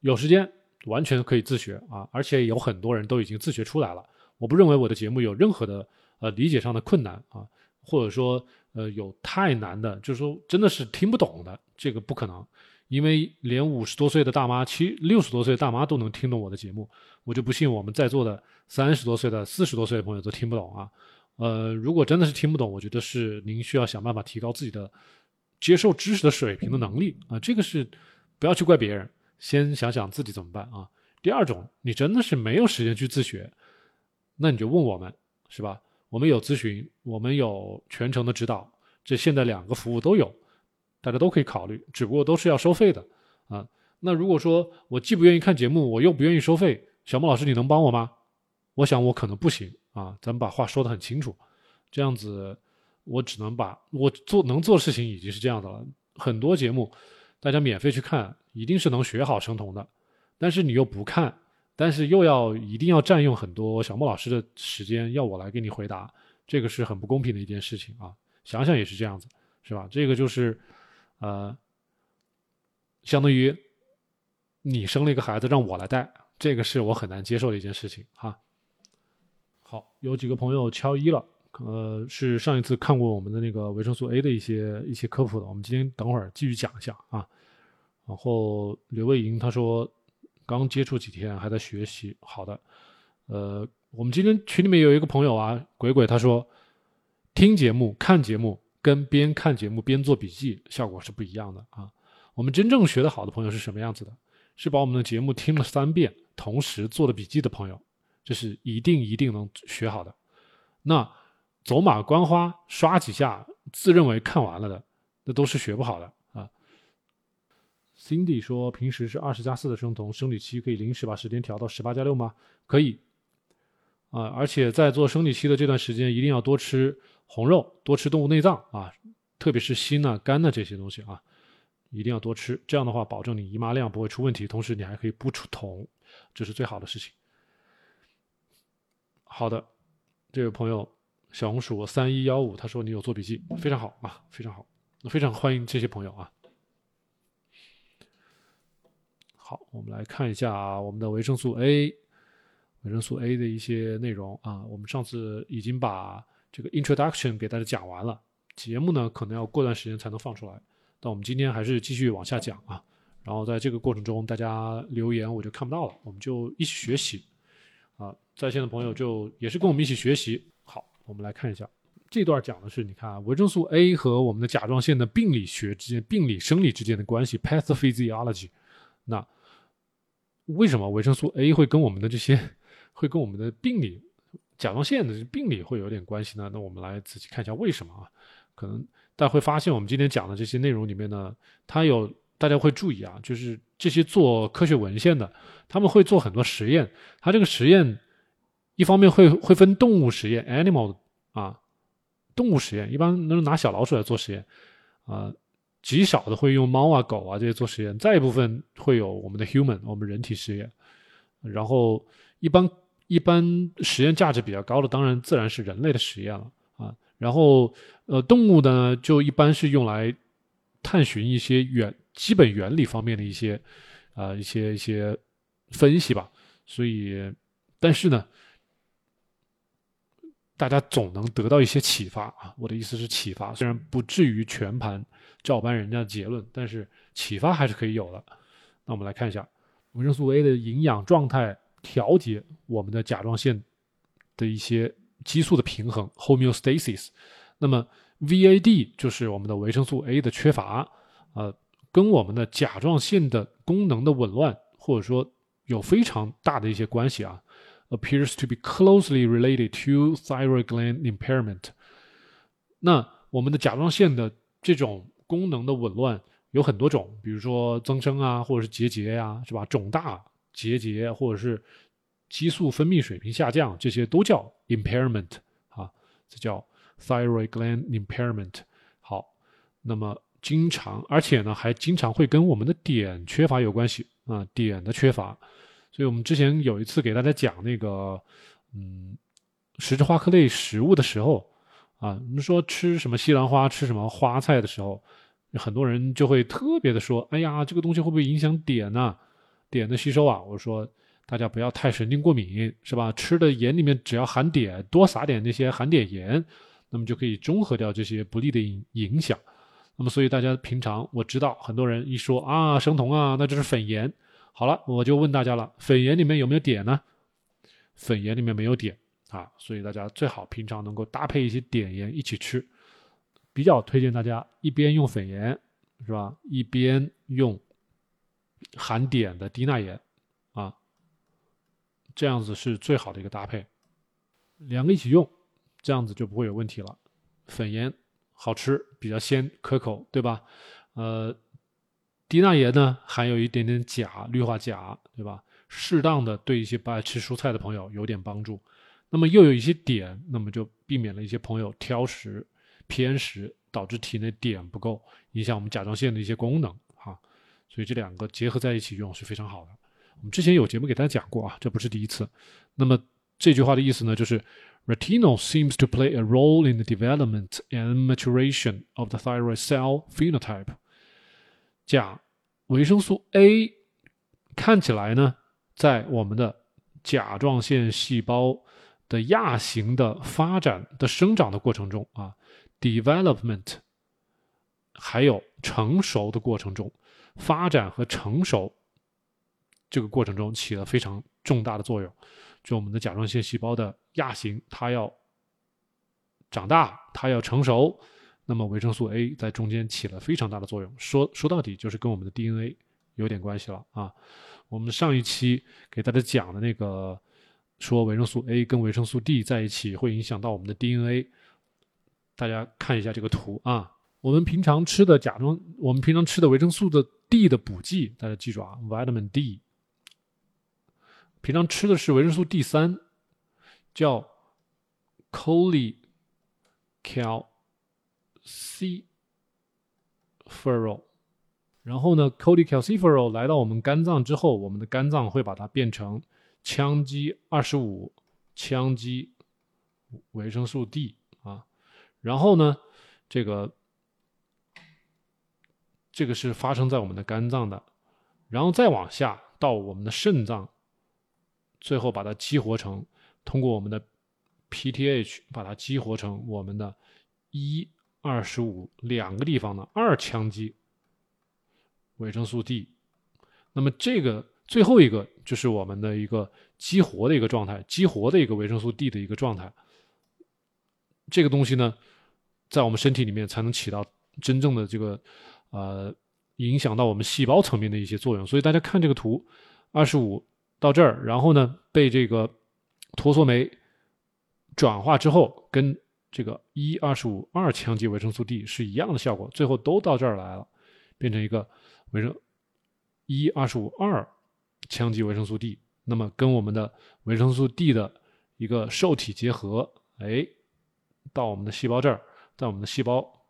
有时间完全可以自学啊，而且有很多人都已经自学出来了。我不认为我的节目有任何的。呃，理解上的困难啊，或者说呃有太难的，就是说真的是听不懂的，这个不可能，因为连五十多岁的大妈、七六十多岁的大妈都能听懂我的节目，我就不信我们在座的三十多岁的、四十多岁的朋友都听不懂啊。呃，如果真的是听不懂，我觉得是您需要想办法提高自己的接受知识的水平的能力啊。这个是不要去怪别人，先想想自己怎么办啊。第二种，你真的是没有时间去自学，那你就问我们，是吧？我们有咨询，我们有全程的指导，这现在两个服务都有，大家都可以考虑，只不过都是要收费的啊。那如果说我既不愿意看节目，我又不愿意收费，小莫老师你能帮我吗？我想我可能不行啊，咱们把话说得很清楚，这样子我只能把我做能做的事情已经是这样的了。很多节目大家免费去看，一定是能学好生酮的，但是你又不看，但是又要一定要占用很多小莫老师的时间，要我来给你回答，这个是很不公平的一件事情啊。想想也是这样子，是吧？这个就是呃，相当于你生了一个孩子让我来带，这个是我很难接受的一件事情哈。好，有几个朋友敲一了，呃，是上一次看过我们的那个维生素 A 的一些一些科普的，我们今天等会儿继续讲一下啊。然后刘卫莹他说刚接触几天还在学习，好的，呃，我们今天群里面有一个朋友啊，鬼鬼他说听节目看节目跟边看节目边做笔记效果是不一样的啊。我们真正学得好的朋友是什么样子的？是把我们的节目听了三遍，同时做了笔记的朋友。这是一定一定能学好的。那走马观花刷几下，自认为看完了的，那都是学不好的啊。Cindy 说，平时是二十加四的生酮，生理期可以临时把时间调到十八加六吗？可以啊，而且在做生理期的这段时间，一定要多吃红肉，多吃动物内脏啊，特别是心啊、肝啊这些东西啊，一定要多吃。这样的话，保证你姨妈量不会出问题，同时你还可以不出酮，这是最好的事情。好的，这位朋友小红薯三一幺五，他说你有做笔记，非常好啊，非常好，非常欢迎这些朋友啊。好，我们来看一下我们的维生素 A，维生素 A 的一些内容啊。我们上次已经把这个 introduction 给大家讲完了，节目呢可能要过段时间才能放出来，但我们今天还是继续往下讲啊。然后在这个过程中，大家留言我就看不到了，我们就一起学习。啊，在线的朋友就也是跟我们一起学习。好，我们来看一下这段讲的是，你看维生素 A 和我们的甲状腺的病理学之间、病理生理之间的关系 （pathophysiology）。那为什么维生素 A 会跟我们的这些会跟我们的病理甲状腺的病理会有点关系呢？那我们来仔细看一下为什么啊？可能大家会发现，我们今天讲的这些内容里面呢，它有大家会注意啊，就是这些做科学文献的。他们会做很多实验，他这个实验一方面会会分动物实验 （animal） 啊，动物实验一般都是拿小老鼠来做实验，啊，极少的会用猫啊、狗啊这些做实验，再一部分会有我们的 human，我们人体实验，然后一般一般实验价值比较高的，当然自然是人类的实验了啊，然后呃动物呢就一般是用来探寻一些远基本原理方面的一些啊一些一些。分析吧，所以，但是呢，大家总能得到一些启发啊。我的意思是启发，虽然不至于全盘照搬人家的结论，但是启发还是可以有的。那我们来看一下维生素 A 的营养状态调节我们的甲状腺的一些激素的平衡 （homeostasis）。那么 VAD 就是我们的维生素 A 的缺乏，呃，跟我们的甲状腺的功能的紊乱，或者说有非常大的一些关系啊，appears to be closely related to thyroid gland impairment。那我们的甲状腺的这种功能的紊乱有很多种，比如说增生啊，或者是结节呀，是吧？肿大、结节，或者是激素分泌水平下降，这些都叫 impairment 啊，这叫 thyroid gland impairment。好，那么经常，而且呢，还经常会跟我们的碘缺乏有关系。啊，碘的缺乏，所以我们之前有一次给大家讲那个，嗯，十字花科类食物的时候，啊，我们说吃什么西兰花、吃什么花菜的时候，很多人就会特别的说，哎呀，这个东西会不会影响碘呢？碘的吸收啊？我说大家不要太神经过敏，是吧？吃的盐里面只要含碘，多撒点那些含碘盐，那么就可以中和掉这些不利的影影响。那么，所以大家平常我知道很多人一说啊生酮啊，那就是粉盐。好了，我就问大家了，粉盐里面有没有碘呢？粉盐里面没有碘啊，所以大家最好平常能够搭配一些碘盐一起吃。比较推荐大家一边用粉盐是吧，一边用含碘的低钠盐啊，这样子是最好的一个搭配，两个一起用，这样子就不会有问题了。粉盐。好吃，比较鲜，可口，对吧？呃，低钠盐呢，含有一点点钾，氯化钾，对吧？适当的对一些不爱吃蔬菜的朋友有点帮助。那么又有一些碘，那么就避免了一些朋友挑食、偏食，导致体内碘不够，影响我们甲状腺的一些功能哈。所以这两个结合在一起用是非常好的。我们之前有节目给大家讲过啊，这不是第一次。那么这句话的意思呢，就是 retinol seems to play a role in the development and maturation of the thyroid cell phenotype。甲维生素 A 看起来呢，在我们的甲状腺细胞。的亚型的发展的生长的过程中啊，development，还有成熟的过程中，发展和成熟这个过程中起了非常重大的作用。就我们的甲状腺细胞的亚型，它要长大，它要成熟，那么维生素 A 在中间起了非常大的作用。说说到底，就是跟我们的 DNA 有点关系了啊。我们上一期给大家讲的那个。说维生素 A 跟维生素 D 在一起会影响到我们的 DNA，大家看一下这个图啊。我们平常吃的甲状，我们平常吃的维生素的 D 的补剂，大家记住啊，Vitamin D。平常吃的是维生素 D 三，叫 c o l e c a l c f e r o l。然后呢 c o l e c a l c f e r o l 来到我们肝脏之后，我们的肝脏会把它变成。羟基二十五，羟基维生素 D 啊，然后呢，这个这个是发生在我们的肝脏的，然后再往下到我们的肾脏，最后把它激活成，通过我们的 PTH 把它激活成我们的一二十五两个地方的二羟基维生素 D，那么这个。最后一个就是我们的一个激活的一个状态，激活的一个维生素 D 的一个状态。这个东西呢，在我们身体里面才能起到真正的这个呃影响到我们细胞层面的一些作用。所以大家看这个图，二十五到这儿，然后呢被这个脱羧酶转化之后，跟这个一二十五二羟基维生素 D 是一样的效果，最后都到这儿来了，变成一个维生一二十五二。羟基维生素 D，那么跟我们的维生素 D 的一个受体结合，哎，到我们的细胞这儿，在我们的细胞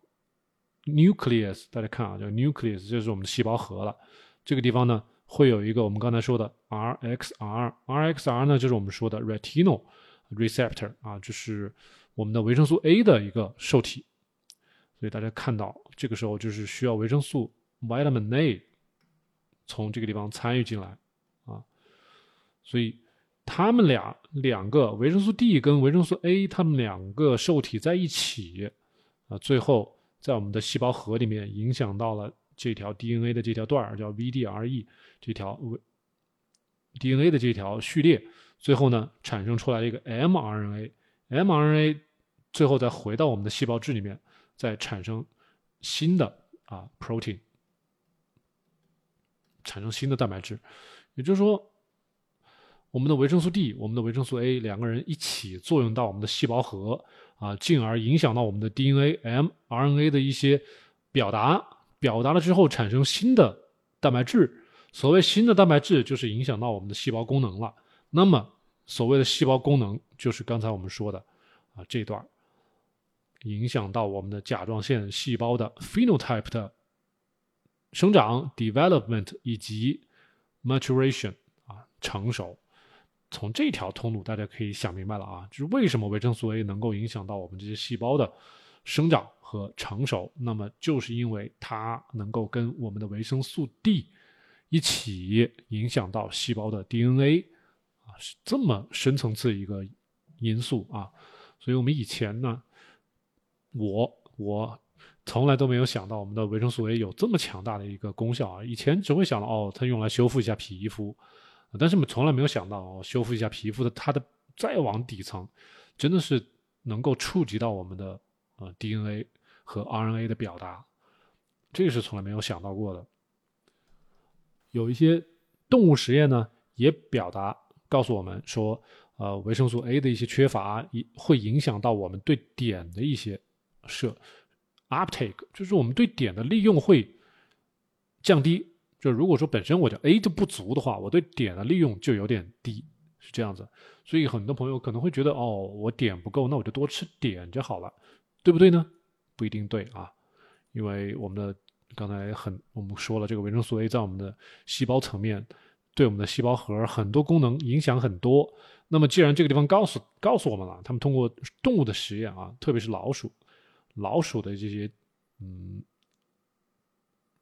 nucleus，大家看啊，叫 nucleus，就是我们的细胞核了。这个地方呢，会有一个我们刚才说的 RXR，RXR 呢就是我们说的 retinol receptor 啊，就是我们的维生素 A 的一个受体。所以大家看到这个时候就是需要维生素 vitamin A 从这个地方参与进来啊。所以，他们俩两个维生素 D 跟维生素 A，他们两个受体在一起，啊，最后在我们的细胞核里面影响到了这条 DNA 的这条段儿，叫 VDRE 这条 DNA 的这条序列，最后呢产生出来一个 mRNA，mRNA 最后再回到我们的细胞质里面，再产生新的啊 protein，产生新的蛋白质，也就是说。我们的维生素 D，我们的维生素 A，两个人一起作用到我们的细胞核啊，进而影响到我们的 DNA、mRNA 的一些表达，表达了之后产生新的蛋白质。所谓新的蛋白质，就是影响到我们的细胞功能了。那么，所谓的细胞功能，就是刚才我们说的啊这段，影响到我们的甲状腺细胞的 phenotype 的生长 development 以及 maturation 啊成熟。从这条通路，大家可以想明白了啊，就是为什么维生素 A 能够影响到我们这些细胞的生长和成熟。那么，就是因为它能够跟我们的维生素 D 一起影响到细胞的 DNA 啊，是这么深层次一个因素啊。所以我们以前呢，我我从来都没有想到我们的维生素 A 有这么强大的一个功效啊。以前只会想到哦，它用来修复一下皮肤。但是我们从来没有想到，修复一下皮肤的它的再往底层，真的是能够触及到我们的呃 DNA 和 RNA 的表达，这个是从来没有想到过的。有一些动物实验呢，也表达告诉我们说，呃，维生素 A 的一些缺乏，也会影响到我们对碘的一些摄 uptake，就是我们对碘的利用会降低。就如果说本身我的 A 就不足的话，我对碘的利用就有点低，是这样子。所以很多朋友可能会觉得，哦，我碘不够，那我就多吃碘就好了，对不对呢？不一定对啊，因为我们的刚才很我们说了，这个维生素 A 在我们的细胞层面，对我们的细胞核很多功能影响很多。那么既然这个地方告诉告诉我们了，他们通过动物的实验啊，特别是老鼠，老鼠的这些嗯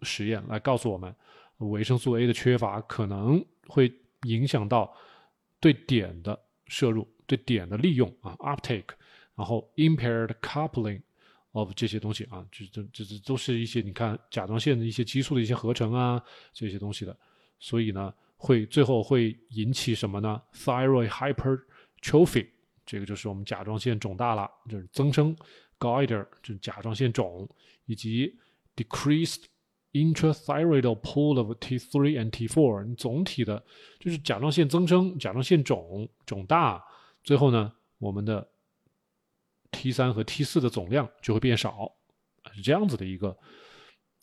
实验来告诉我们，维生素 A 的缺乏可能会影响到对碘的。摄入对碘的利用啊，uptake，然后 impaired coupling of 这些东西啊，这这这这都是一些你看甲状腺的一些激素的一些合成啊，这些东西的，所以呢，会最后会引起什么呢？thyroid hypertrophy，这个就是我们甲状腺肿大了，就是增生，goiter 就是甲状腺肿，以及 decreased。intrathyroidal pool of T3 and T4，你总体的就是甲状腺增生、甲状腺肿肿大，最后呢，我们的 T3 和 T4 的总量就会变少，是这样子的一个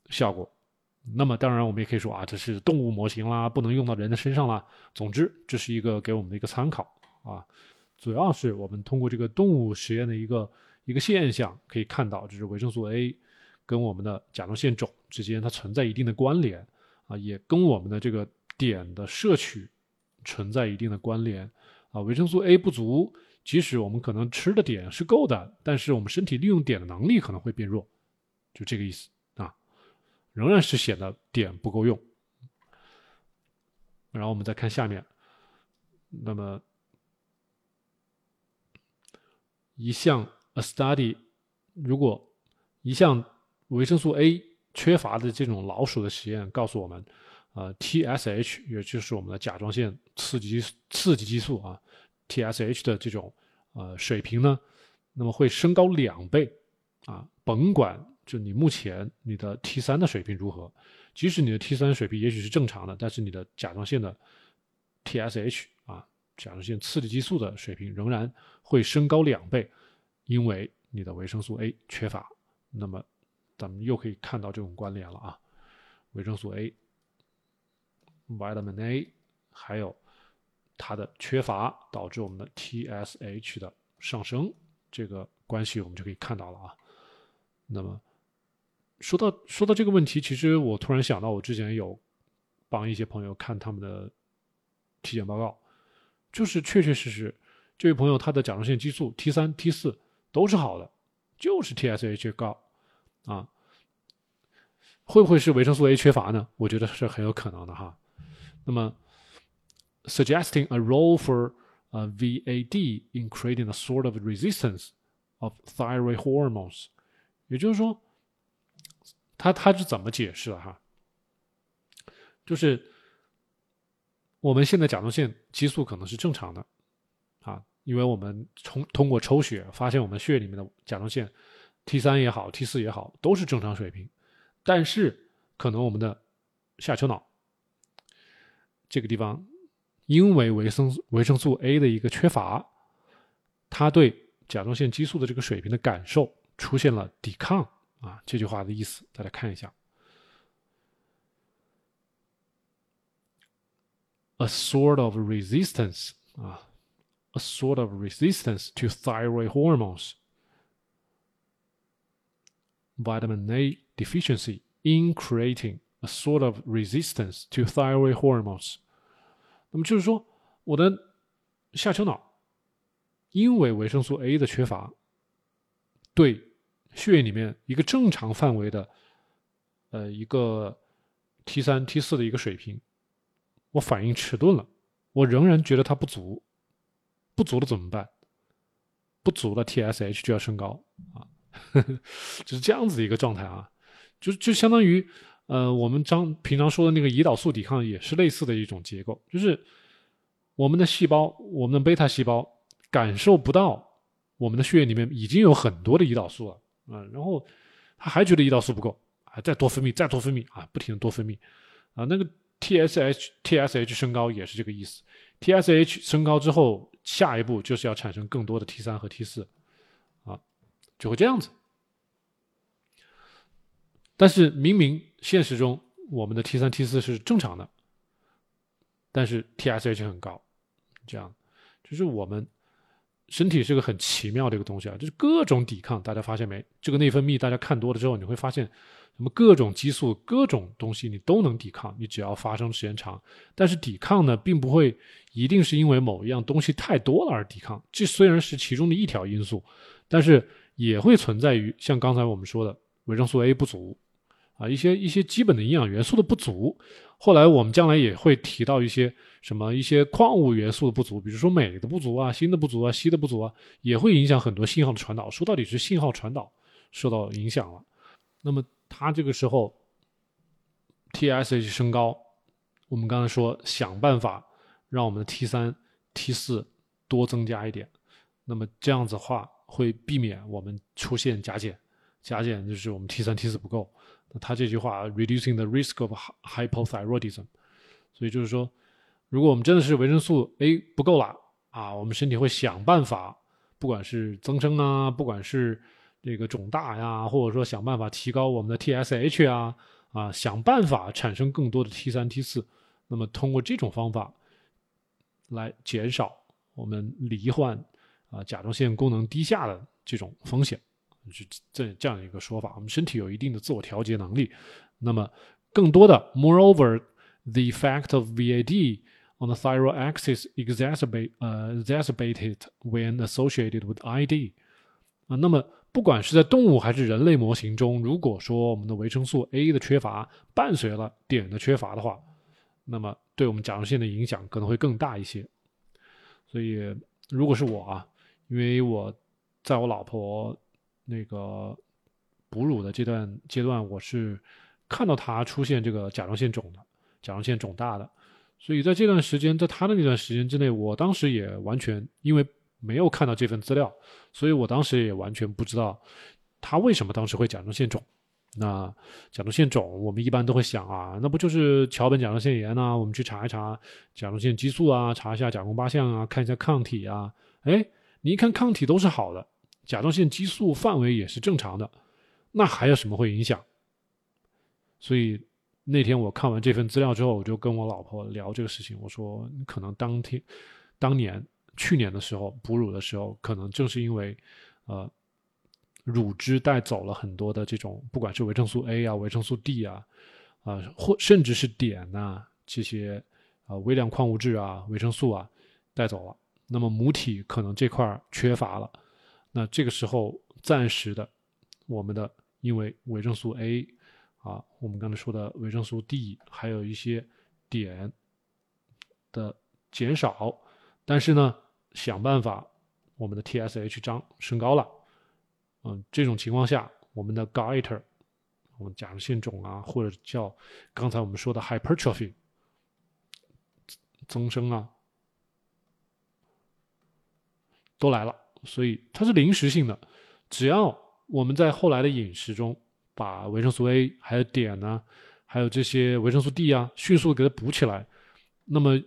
效果。那么当然，我们也可以说啊，这是动物模型啦，不能用到人的身上啦。总之，这是一个给我们的一个参考啊。主要是我们通过这个动物实验的一个一个现象，可以看到，就是维生素 A 跟我们的甲状腺肿。之间它存在一定的关联啊，也跟我们的这个碘的摄取存在一定的关联啊。维生素 A 不足，即使我们可能吃的碘是够的，但是我们身体利用碘的能力可能会变弱，就这个意思啊，仍然是显得碘不够用。然后我们再看下面，那么一项 a study，如果一项维生素 A 缺乏的这种老鼠的实验告诉我们，呃，TSH 也就是我们的甲状腺刺激刺激激素啊，TSH 的这种呃水平呢，那么会升高两倍啊，甭管就你目前你的 T 三的水平如何，即使你的 T 三水平也许是正常的，但是你的甲状腺的 TSH 啊，甲状腺刺激激素的水平仍然会升高两倍，因为你的维生素 A 缺乏，那么。咱们又可以看到这种关联了啊，维生素 A、vitamin A，还有它的缺乏导致我们的 TSH 的上升，这个关系我们就可以看到了啊。那么说到说到这个问题，其实我突然想到，我之前有帮一些朋友看他们的体检报告，就是确确实实，这位朋友他的甲状腺激素 T 三、T 四都是好的，就是 TSH 高。啊，会不会是维生素 A 缺乏呢？我觉得是很有可能的哈。那么，suggesting a role for uh, VAD in creating a sort of resistance of thyroid hormones，也就是说，他他是怎么解释的哈？就是我们现在甲状腺激素可能是正常的啊，因为我们从通过抽血发现我们血液里面的甲状腺。T 三也好，T 四也好，都是正常水平，但是可能我们的下丘脑这个地方，因为维生维生素 A 的一个缺乏，它对甲状腺激素的这个水平的感受出现了抵抗啊。这句话的意思，大家看一下，a sort of resistance 啊，a sort of resistance to thyroid hormones。vitamin A deficiency in creating a sort of resistance to thyroid hormones。 那么就是说，我的下丘脑因为维生素 A 的缺乏，对血液里面一个正常范围的呃一个 T 三 T 四的一个水平，我反应迟钝了，我仍然觉得它不足，不足了怎么办？不足了，TSH 就要升高啊。[laughs] 就是这样子一个状态啊，就就相当于，呃，我们张平常说的那个胰岛素抵抗也是类似的一种结构，就是我们的细胞，我们的贝塔细胞感受不到我们的血液里面已经有很多的胰岛素了，啊，然后他还觉得胰岛素不够，啊，再多分泌，再多分泌，啊，不停的多分泌，啊，那个 TSH TSH 升高也是这个意思，TSH 升高之后，下一步就是要产生更多的 T 三和 T 四。就会这样子，但是明明现实中我们的 T 三 T 四是正常的，但是 TSH 很高，这样就是我们身体是个很奇妙的一个东西啊，就是各种抵抗，大家发现没？这个内分泌大家看多了之后，你会发现，什么各种激素、各种东西你都能抵抗，你只要发生时间长。但是抵抗呢，并不会一定是因为某一样东西太多了而抵抗，这虽然是其中的一条因素，但是也会存在于像刚才我们说的维生素 A 不足。啊，一些一些基本的营养元素的不足，后来我们将来也会提到一些什么一些矿物元素的不足，比如说镁的不足啊、锌的不足啊、硒的不足啊，也会影响很多信号的传导。说到底是信号传导受到影响了。那么它这个时候 TSH 升高，我们刚才说想办法让我们的 T 三、T 四多增加一点，那么这样子的话会避免我们出现甲减，甲减就是我们 T 三、T 四不够。他这句话，reducing the risk of hypothyroidism，所以就是说，如果我们真的是维生素 A 不够了啊，我们身体会想办法，不管是增生啊，不管是这个肿大呀，或者说想办法提高我们的 TSH 啊，啊，想办法产生更多的 T 三 T 四，那么通过这种方法来减少我们罹患啊甲状腺功能低下的这种风险。是这这样一个说法，我们身体有一定的自我调节能力。那么，更多的，moreover, the effect of VAD on the thyroid axis exacerbate 呃 exacerbated when associated with ID 啊。那么，不管是在动物还是人类模型中，如果说我们的维生素 A 的缺乏伴随了碘的缺乏的话，那么对我们甲状腺的影响可能会更大一些。所以，如果是我啊，因为我在我老婆。那个哺乳的这段阶段，我是看到他出现这个甲状腺肿的，甲状腺肿大的，所以在这段时间，在他的那段时间之内，我当时也完全因为没有看到这份资料，所以我当时也完全不知道他为什么当时会甲状腺肿。那甲状腺肿，我们一般都会想啊，那不就是桥本甲状腺炎呐？我们去查一查甲状腺激素啊，查一下甲功八项啊，看一下抗体啊。哎，你一看抗体都是好的。甲状腺激素范围也是正常的，那还有什么会影响？所以那天我看完这份资料之后，我就跟我老婆聊这个事情。我说，可能当天、当年、去年的时候哺乳的时候，可能正是因为呃乳汁带走了很多的这种，不管是维生素 A 啊、维生素 D 啊啊，或甚至是碘呐这些啊微量矿物质啊、维生素啊带走了，那么母体可能这块缺乏了。那这个时候，暂时的，我们的因为维生素 A 啊，我们刚才说的维生素 D，还有一些碘的减少，但是呢，想办法我们的 TSH 张升高了，嗯，这种情况下，我们的 goiter，我们甲状腺肿啊，或者叫刚才我们说的 hypertrophy 增生啊，都来了。所以它是临时性的，只要我们在后来的饮食中把维生素 A 还有碘呢，还有这些维生素 D 啊，迅速给它补起来，那么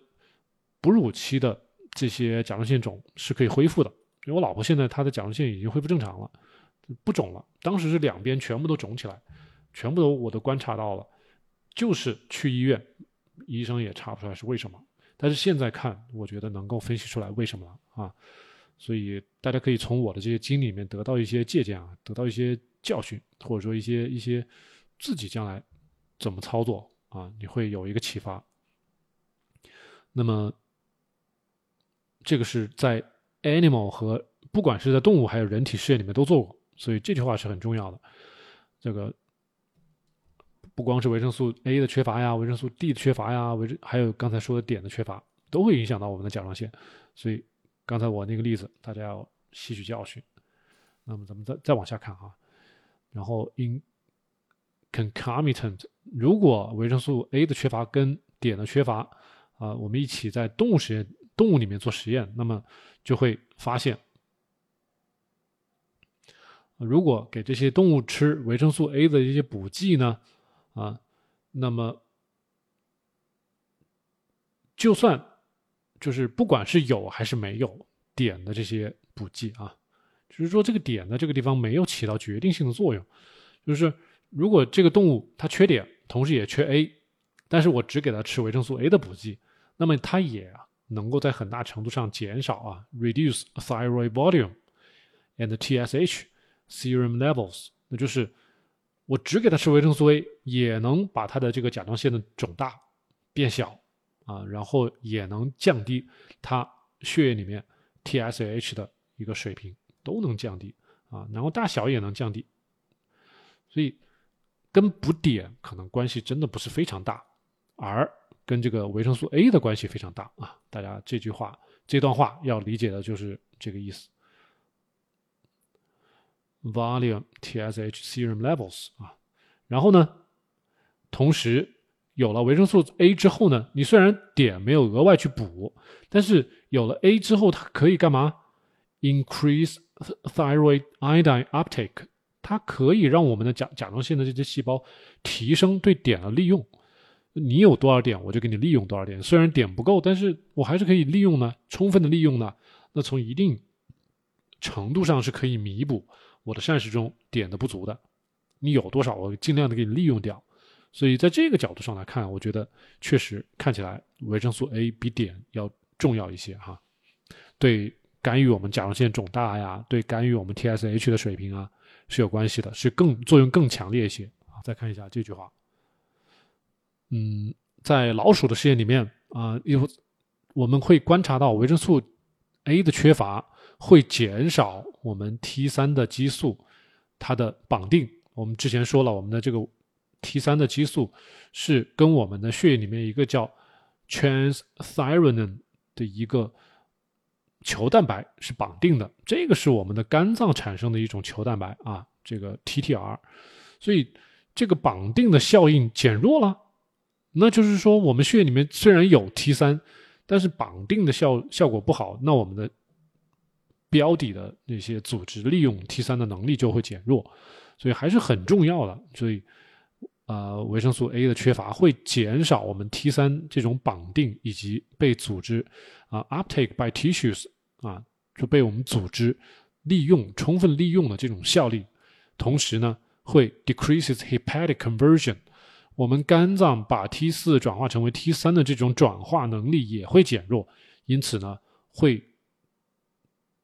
哺乳期的这些甲状腺肿是可以恢复的。因为我老婆现在她的甲状腺已经恢复正常了，不肿了。当时是两边全部都肿起来，全部都我都观察到了，就是去医院，医生也查不出来是为什么。但是现在看，我觉得能够分析出来为什么了啊。所以大家可以从我的这些经历里面得到一些借鉴啊，得到一些教训，或者说一些一些自己将来怎么操作啊，你会有一个启发。那么这个是在 animal 和不管是在动物还有人体试验里面都做过，所以这句话是很重要的。这个不光是维生素 A 的缺乏呀，维生素 D 的缺乏呀，维还有刚才说的碘的缺乏，都会影响到我们的甲状腺，所以。刚才我那个例子，大家要吸取教训。那么咱们再再往下看哈，然后 in concomitant，如果维生素 A 的缺乏跟碘的缺乏啊，我们一起在动物实验动物里面做实验，那么就会发现，如果给这些动物吃维生素 A 的一些补剂呢，啊，那么就算。就是不管是有还是没有碘的这些补剂啊，就是说这个碘呢这个地方没有起到决定性的作用。就是如果这个动物它缺碘，同时也缺 A，但是我只给它吃维生素 A 的补剂，那么它也能够在很大程度上减少啊，reduce thyroid volume and TSH serum levels，那就是我只给它吃维生素 A，也能把它的这个甲状腺的肿大变小啊，然后也能降低他血液里面 TSH 的一个水平，都能降低啊，然后大小也能降低，所以跟补碘可能关系真的不是非常大，而跟这个维生素 A 的关系非常大啊。大家这句话这段话要理解的就是这个意思。Volume TSH serum levels 啊，然后呢，同时有了维生素 A 之后呢，你虽然碘没有额外去补，但是有了 A 之后，它可以干嘛？Increase thyroid iodine uptake，它可以让我们的甲甲状腺的这些细胞提升对碘的利用。你有多少碘，我就给你利用多少碘。虽然碘不够，但是我还是可以利用呢，充分的利用呢。那从一定程度上是可以弥补。我的膳食中碘的不足的，你有多少，我尽量的给你利用掉。所以在这个角度上来看，我觉得确实看起来维生素 A 比碘要重要一些哈。对干预我们甲状腺肿大呀，对干预我们 TSH 的水平啊是有关系的，是更作用更强烈一些啊。再看一下这句话，嗯，在老鼠的实验里面啊，有我们会观察到维生素 A 的缺乏。会减少我们 T 三的激素，它的绑定。我们之前说了，我们的这个 T 三的激素是跟我们的血液里面一个叫 transthyretin 的一个球蛋白是绑定的。这个是我们的肝脏产生的一种球蛋白啊，这个 TTR。所以这个绑定的效应减弱了，那就是说我们血液里面虽然有 T 三，但是绑定的效效果不好，那我们的。标底的那些组织利用 T 三的能力就会减弱，所以还是很重要的。所以，呃，维生素 A 的缺乏会减少我们 T 三这种绑定以及被组织啊 uptake by tissues 啊就被我们组织利用充分利用的这种效力。同时呢，会 decreases hepatic conversion，我们肝脏把 T 四转化成为 T 三的这种转化能力也会减弱。因此呢，会。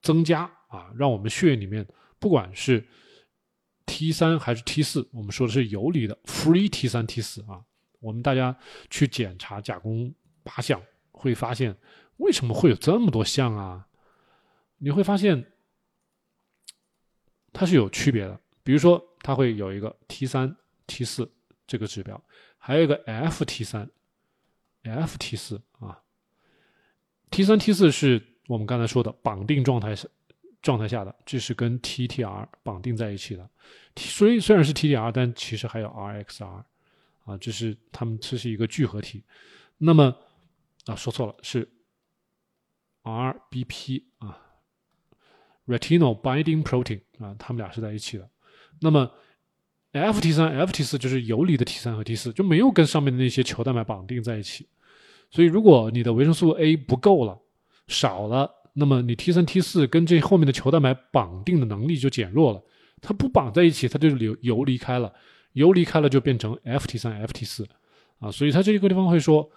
增加啊，让我们血液里面不管是 T 三还是 T 四，我们说的是游离的 free T 三 T 四啊。我们大家去检查甲功八项，会发现为什么会有这么多项啊？你会发现它是有区别的。比如说，它会有一个 T 三 T 四这个指标，还有一个 F T 三 F T 四啊。T 三 T 四是。我们刚才说的绑定状态是状态下的，这是跟 TTR 绑定在一起的。所以虽然是 TTR，但其实还有 RXR 啊，这是它们这是一个聚合体。那么啊，说错了，是 RBP 啊 Retinal Binding Protein 啊，它们俩是在一起的。那么 FT 三、FT 四就是游离的 T 三和 T 四，就没有跟上面的那些球蛋白绑定在一起。所以如果你的维生素 A 不够了，少了，那么你 T 三 T 四跟这后面的球蛋白绑定的能力就减弱了，它不绑在一起，它就流游离开了，游离开了就变成 FT 三 FT 四，啊，所以它这个地方会说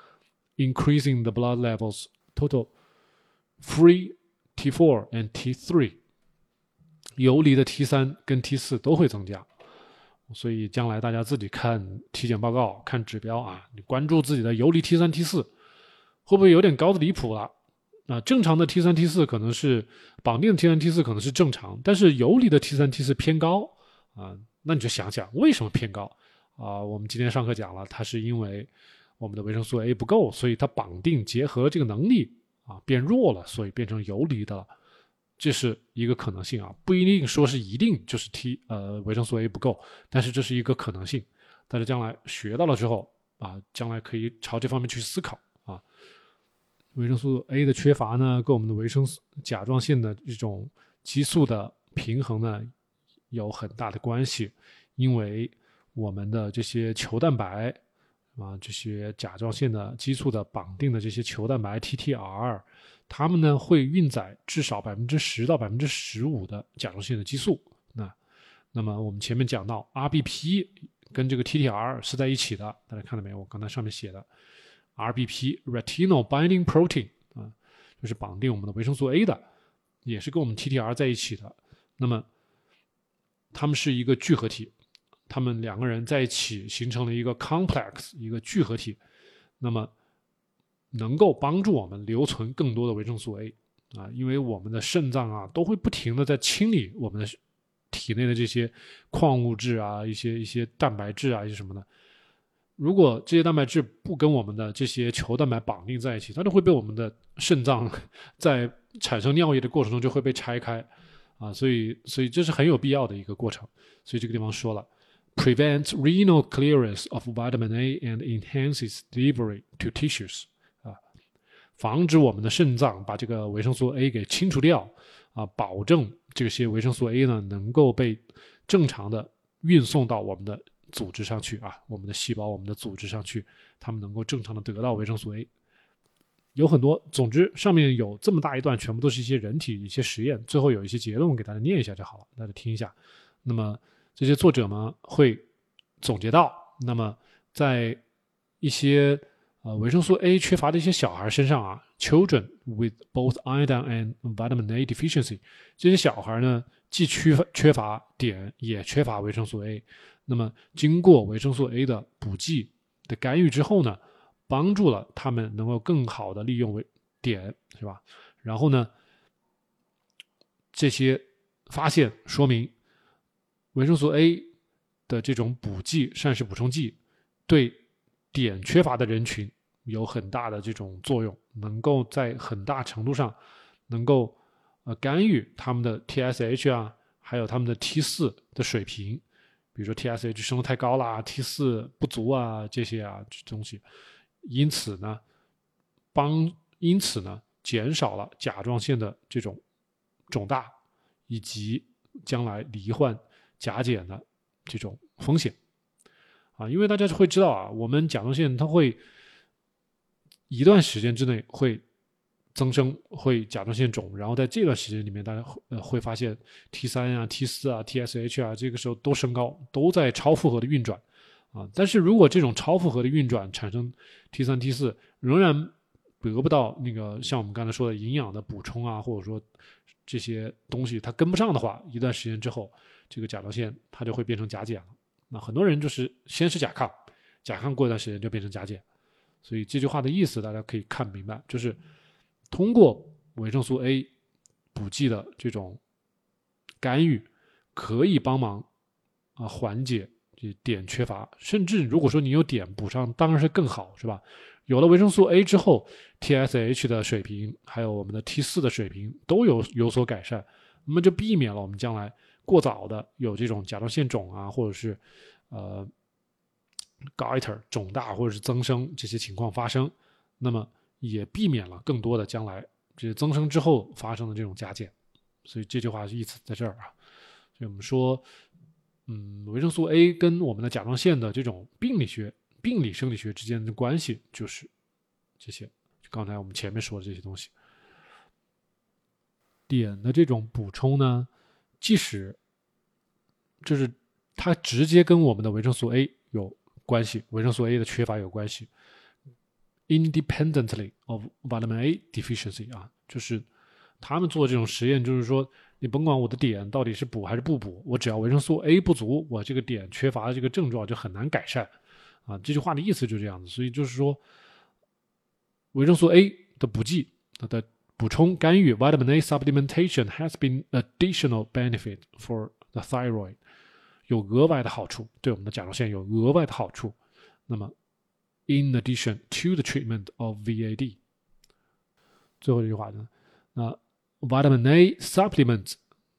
increasing the blood levels total free T four and T three，游离的 T 三跟 T 四都会增加，所以将来大家自己看体检报告看指标啊，你关注自己的游离 T 三 T 四会不会有点高的离谱了？啊，正常的 T 三 T 四可能是绑定的 T 三 T 四可能是正常，但是游离的 T 三 T 四偏高啊，那你就想想为什么偏高啊？我们今天上课讲了，它是因为我们的维生素 A 不够，所以它绑定结合这个能力啊变弱了，所以变成游离的了，这是一个可能性啊，不一定说是一定就是 T 呃维生素 A 不够，但是这是一个可能性，大家将来学到了之后啊，将来可以朝这方面去思考。维生素 A 的缺乏呢，跟我们的维生素甲状腺的这种激素的平衡呢有很大的关系，因为我们的这些球蛋白啊，这些甲状腺的激素的绑定的这些球蛋白 TTR，它们呢会运载至少百分之十到百分之十五的甲状腺的激素。那那么我们前面讲到 RBP 跟这个 TTR 是在一起的。大家看到没有？我刚才上面写的 RBP（Retinal Binding Protein） 啊，就是绑定我们的维生素 A 的，也是跟我们 TTR 在一起的。那么它们是一个聚合体，它们两个人在一起形成了一个 complex，一个聚合体。那么能够帮助我们留存更多的维生素 A 啊，因为我们的肾脏啊都会不停的在清理我们的体内的这些矿物质啊，一些一些蛋白质啊，一些什么的。如果这些蛋白质不跟我们的这些球蛋白绑定在一起，它就会被我们的肾脏 [laughs] 在产生尿液的过程中就会被拆开啊，所以所以这是很有必要的一个过程。所以这个地方说了。prevents renal clearance of vitamin A and enhances delivery to tissues 啊，防止我们的肾脏把这个维生素 A 给清除掉啊，保证这些维生素 A 呢能够被正常的运送到我们的组织上去啊，我们的细胞、我们的组织上去，它们能够正常的得到维生素 A。有很多，总之上面有这么大一段，全部都是一些人体一些实验，最后有一些结论，我给大家念一下就好了，大家听一下。那么。这些作者们会总结到，那么在一些呃维生素 A 缺乏的一些小孩身上啊，children with both iodine and vitamin A deficiency，这些小孩呢既缺乏缺乏碘，也缺乏维生素 A。那么经过维生素 A 的补剂的干预之后呢，帮助了他们能够更好的利用维碘，是吧？然后呢，这些发现说明。维生素 A 的这种补剂、膳食补充剂，对碘缺乏的人群有很大的这种作用，能够在很大程度上能够呃干预他们的 TSH 啊，还有他们的 T 四的水平，比如说 TSH 升的太高啦，T 四不足啊这些啊这东西，因此呢，帮因此呢减少了甲状腺的这种肿大以及将来罹患。甲减的这种风险啊，因为大家会知道啊，我们甲状腺它会一段时间之内会增生，会甲状腺肿，然后在这段时间里面，大家呃会发现 T 三啊、T 四啊、TSH 啊，这个时候都升高，都在超负荷的运转啊。但是如果这种超负荷的运转产生 T 三、T 四仍然得不到那个像我们刚才说的营养的补充啊，或者说这些东西它跟不上的话，一段时间之后。这个甲状腺它就会变成甲减了。那很多人就是先是甲亢，甲亢过一段时间就变成甲减。所以这句话的意思大家可以看明白，就是通过维生素 A 补剂的这种干预，可以帮忙啊缓解这碘缺乏。甚至如果说你有碘补上，当然是更好，是吧？有了维生素 A 之后，TSH 的水平还有我们的 T 四的水平都有有所改善，那么就避免了我们将来。过早的有这种甲状腺肿啊，或者是呃 goiter 肿大或者是增生这些情况发生，那么也避免了更多的将来这些增生之后发生的这种加减。所以这句话意思在这儿啊。所以我们说，嗯，维生素 A 跟我们的甲状腺的这种病理学、病理生理学之间的关系就是这些。刚才我们前面说的这些东西，碘的这种补充呢。即使就是它直接跟我们的维生素 A 有关系，维生素 A 的缺乏有关系，independently of vitamin A deficiency 啊，就是他们做这种实验，就是说你甭管我的碘到底是补还是不补，我只要维生素 A 不足，我这个碘缺乏的这个症状就很难改善啊。这句话的意思就这样子，所以就是说维生素 A 的补剂它的。补充干预 vitamin A supplementation has been additional benefit for the thyroid，有额外的好处，对我们的甲状腺有额外的好处。那么，in addition to the treatment of VAD，最后一句话呢，那 vitamin A supplements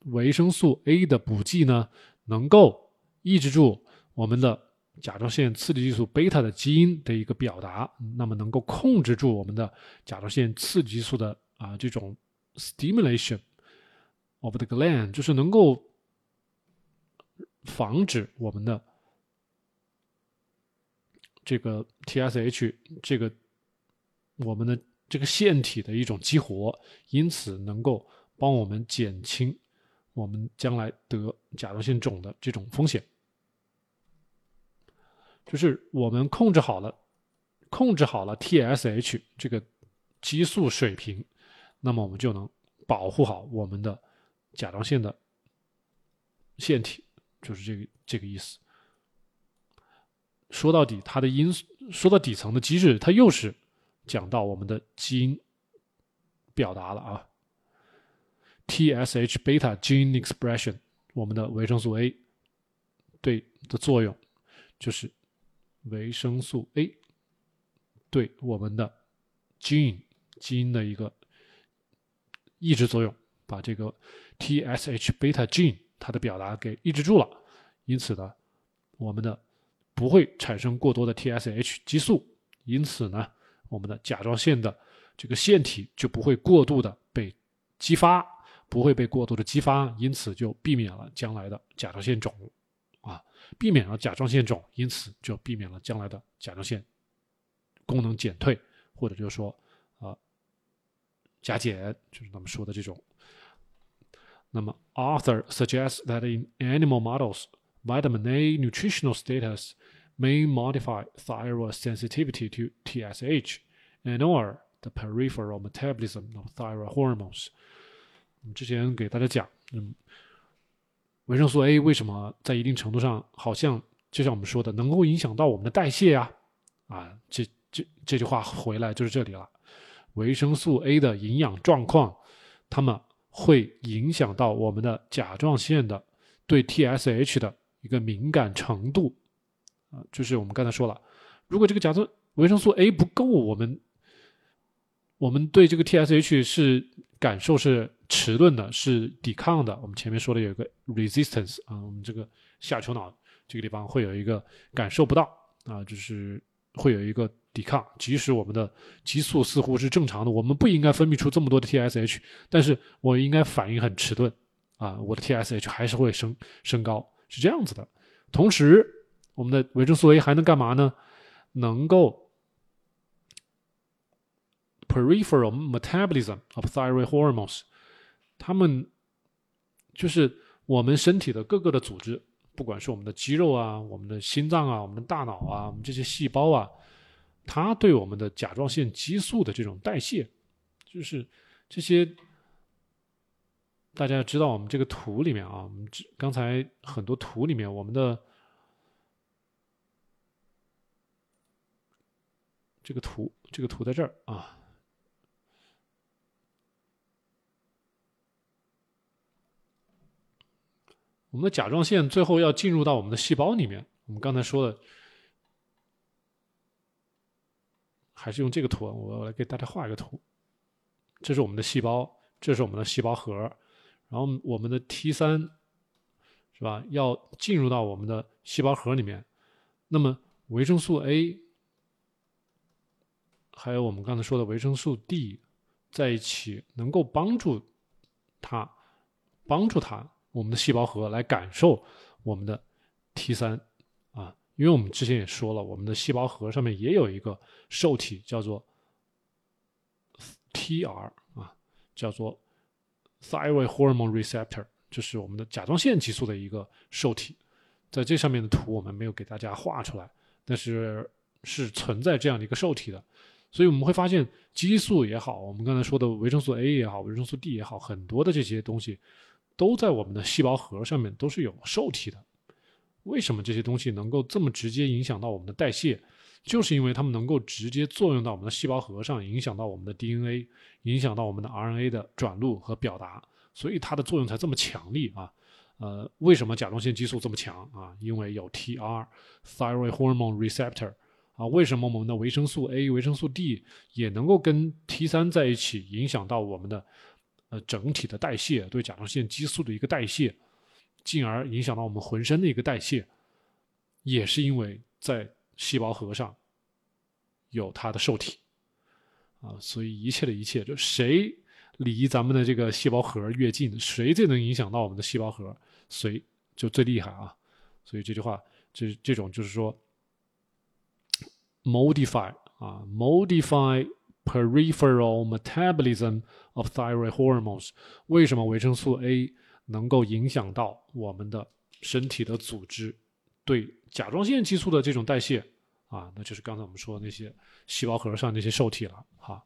维生素 A 的补剂呢，能够抑制住我们的甲状腺刺激激素贝塔的基因的一个表达，那么能够控制住我们的甲状腺刺激激素的。啊，这种 stimulation of the gland 就是能够防止我们的这个 TSH 这个我们的这个腺体的一种激活，因此能够帮我们减轻我们将来得甲状腺肿的这种风险。就是我们控制好了，控制好了 TSH 这个激素水平，那么我们就能保护好我们的甲状腺的腺体，就是这个这个意思。说到底，它的因说到底层的机制，它又是讲到我们的基因表达了啊。TSH beta gene expression，我们的维生素 A 对的作用就是维生素 A 对我们的 gene 基因的一个抑制作用，把这个 TSH beta gene 它的表达给抑制住了，因此呢，我们的不会产生过多的 TSH 激素，因此呢，我们的甲状腺的这个腺体就不会过度的被激发，不会被过度的激发，因此就避免了将来的甲状腺肿，啊，避免了甲状腺肿，因此就避免了将来的甲状腺功能减退，或者就是说啊，甲减，就是咱们说的这种。那么，Arthur suggests that in animal models, vitamin A nutritional status may modify thyroid sensitivity to TSH and or the peripheral metabolism of thyroid hormones。之前给大家讲，嗯，维生素 A 为什么在一定程度上好像就像我们说的，能够影响到我们的代谢呀？啊，这这这句话回来就是这里了。维生素 A 的营养状况，它们会影响到我们的甲状腺的对 TSH 的一个敏感程度。啊，就是我们刚才说了，如果这个甲状维生素 A 不够，我们我们对这个 TSH 是感受是迟钝的，是抵抗的。我们前面说的有一个 resistance 啊，我们这个下丘脑这个地方会有一个感受不到啊，就是会有一个抵抗。即使我们的激素似乎是正常的，我们不应该分泌出这么多的 TSH，但是我应该反应很迟钝啊，我的 TSH 还是会升升高，是这样子的。同时，我们的维生素 A 还能干嘛呢？能够 peripheral metabolism of thyroid hormones，他们就是我们身体的各个的组织，不管是我们的肌肉啊、我们的心脏啊、我们的大脑啊、我们这些细胞啊，它对我们的甲状腺激素的这种代谢，就是这些大家要知道，我们这个图里面啊，我们刚才很多图里面我们的。这个图，这个图在这儿啊。我们的甲状腺最后要进入到我们的细胞里面。我们刚才说的，还是用这个图，我来给大家画一个图。这是我们的细胞，这是我们的细胞核，然后我们的 T 三，是吧？要进入到我们的细胞核里面，那么维生素 A。还有我们刚才说的维生素 D 在一起，能够帮助它，帮助它，我们的细胞核来感受我们的 T 三啊，因为我们之前也说了，我们的细胞核上面也有一个受体叫做 TR 啊，叫做 Thyroid Hormone Receptor，就是我们的甲状腺激素的一个受体，在这上面的图我们没有给大家画出来，但是是存在这样的一个受体的。所以我们会发现，激素也好，我们刚才说的维生素 A 也好，维生素 D 也好，很多的这些东西都在我们的细胞核上面都是有受体的。为什么这些东西能够这么直接影响到我们的代谢？就是因为它们能够直接作用到我们的细胞核上，影响到我们的 DNA，影响到我们的 RNA 的转录和表达，所以它的作用才这么强力啊。呃，为什么甲状腺激素这么强啊？因为有 TR（Thyroid Hormone Receptor）。啊，为什么我们的维生素 A、维生素 D 也能够跟 T 三在一起，影响到我们的呃整体的代谢，对甲状腺激素的一个代谢，进而影响到我们浑身的一个代谢，也是因为在细胞核上有它的受体啊，所以一切的一切，就谁离咱们的这个细胞核越近，谁最能影响到我们的细胞核，谁就最厉害啊。所以这句话，这这种就是说。modify 啊，modify peripheral metabolism of thyroid hormones。为什么维生素 A 能够影响到我们的身体的组织对甲状腺激素的这种代谢啊，那就是刚才我们说的那些细胞核上那些受体了哈。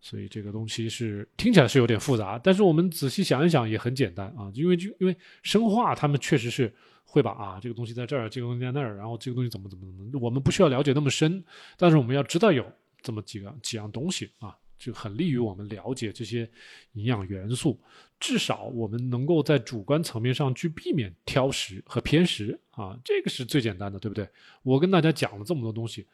所以这个东西是听起来是有点复杂，但是我们仔细想一想也很简单啊，因为就因为生化他们确实是会把啊这个东西在这儿，这个东西在那儿，然后这个东西怎么怎么怎么，我们不需要了解那么深，但是我们要知道有这么几个几样东西啊。就很利于我们了解这些营养元素，至少我们能够在主观层面上去避免挑食和偏食啊，这个是最简单的，对不对？我跟大家讲了这么多东西，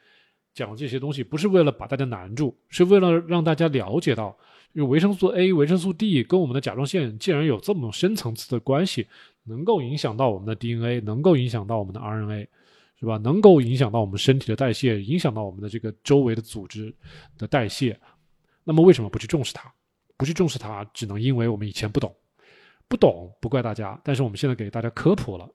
讲这些东西不是为了把大家难住，是为了让大家了解到，因为维生素 A、维生素 D 跟我们的甲状腺既然有这么深层次的关系，能够影响到我们的 DNA，能够影响到我们的 RNA，是吧？能够影响到我们身体的代谢，影响到我们的这个周围的组织的代谢。那么为什么不去重视它？不去重视它，只能因为我们以前不懂，不懂不怪大家。但是我们现在给大家科普了，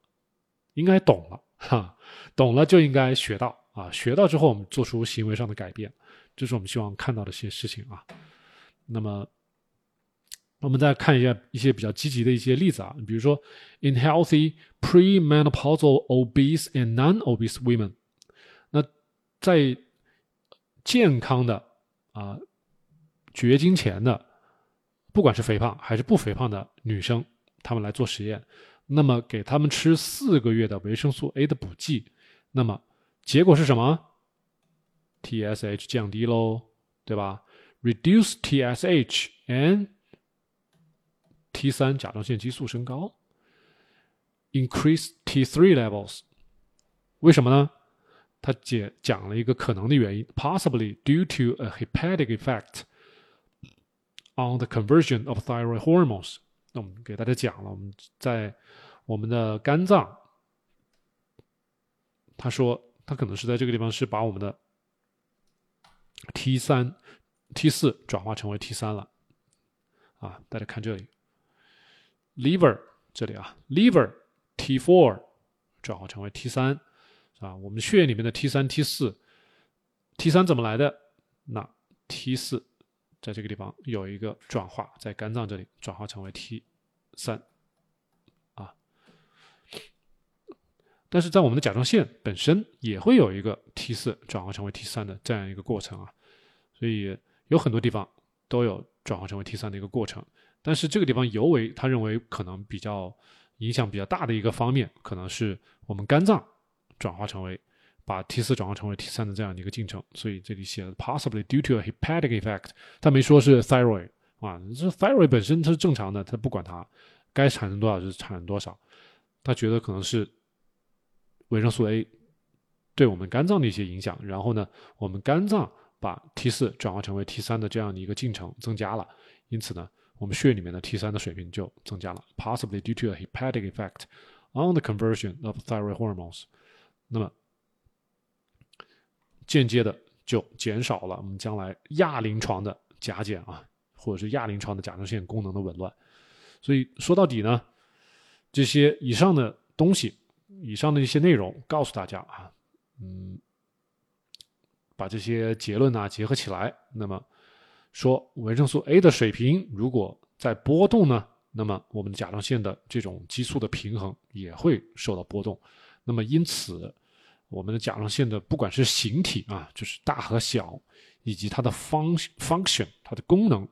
应该懂了哈，懂了就应该学到啊，学到之后我们做出行为上的改变，这是我们希望看到的一些事情啊。那么我们再看一下一些比较积极的一些例子啊，比如说，in healthy premenopausal obese and non-obese women，那在健康的啊。绝经前的，不管是肥胖还是不肥胖的女生，她们来做实验，那么给她们吃四个月的维生素 A 的补剂，那么结果是什么？TSH 降低喽，对吧？Reduce TSH and T 三甲状腺激素升高，Increase T3 levels，为什么呢？他解讲了一个可能的原因，possibly due to a hepatic effect。On the conversion of thyroid hormones，那我们给大家讲了，我们在我们的肝脏，他说他可能是在这个地方是把我们的 T 三、T 四转化成为 T 三了，啊，大家看这里，liver 这里啊，liver T four 转化成为 T 三，啊，我们血液里面的 T 三、T 四，T 三怎么来的？那 T 四。在这个地方有一个转化，在肝脏这里转化成为 T 三啊，但是在我们的甲状腺本身也会有一个 T 四转化成为 T 三的这样一个过程啊，所以有很多地方都有转化成为 T 三的一个过程，但是这个地方尤为他认为可能比较影响比较大的一个方面，可能是我们肝脏转化成为。把 T 四转化成为 T 三的这样的一个进程，所以这里写了 possibly due to a hepatic effect，他没说是 thyroid 啊，这 thyroid 本身它是正常的，他不管它该产生多少就产生多少，他觉得可能是维生素 A 对我们肝脏的一些影响，然后呢，我们肝脏把 T 四转化成为 T 三的这样的一个进程增加了，因此呢，我们血里面的 T 三的水平就增加了，possibly due to a hepatic effect on the conversion of thyroid hormones，那么。间接的就减少了我们将来亚临床的甲减啊，或者是亚临床的甲状腺功能的紊乱。所以说到底呢，这些以上的东西，以上的一些内容，告诉大家啊，嗯，把这些结论呢结合起来，那么说维生素 A 的水平如果在波动呢，那么我们甲状腺的这种激素的平衡也会受到波动。那么因此。我们的甲状腺的不管是形体啊，就是大和小，以及它的方 function，它的功能，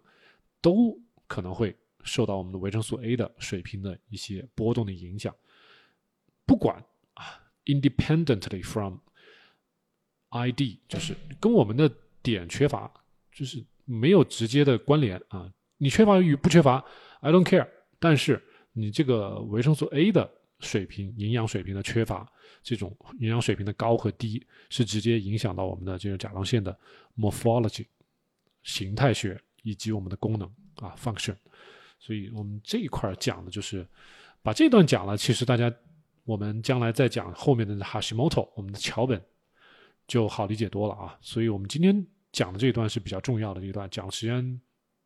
都可能会受到我们的维生素 A 的水平的一些波动的影响。不管啊，independently from ID，就是跟我们的点缺乏，就是没有直接的关联啊。你缺乏与不缺乏，I don't care。但是你这个维生素 A 的水平、营养水平的缺乏。这种营养水平的高和低是直接影响到我们的这个甲状腺的 morphology 形态学以及我们的功能啊 function，所以我们这一块讲的就是把这段讲了，其实大家我们将来再讲后面的 Hashimoto 我们的桥本就好理解多了啊。所以我们今天讲的这一段是比较重要的一段，讲时间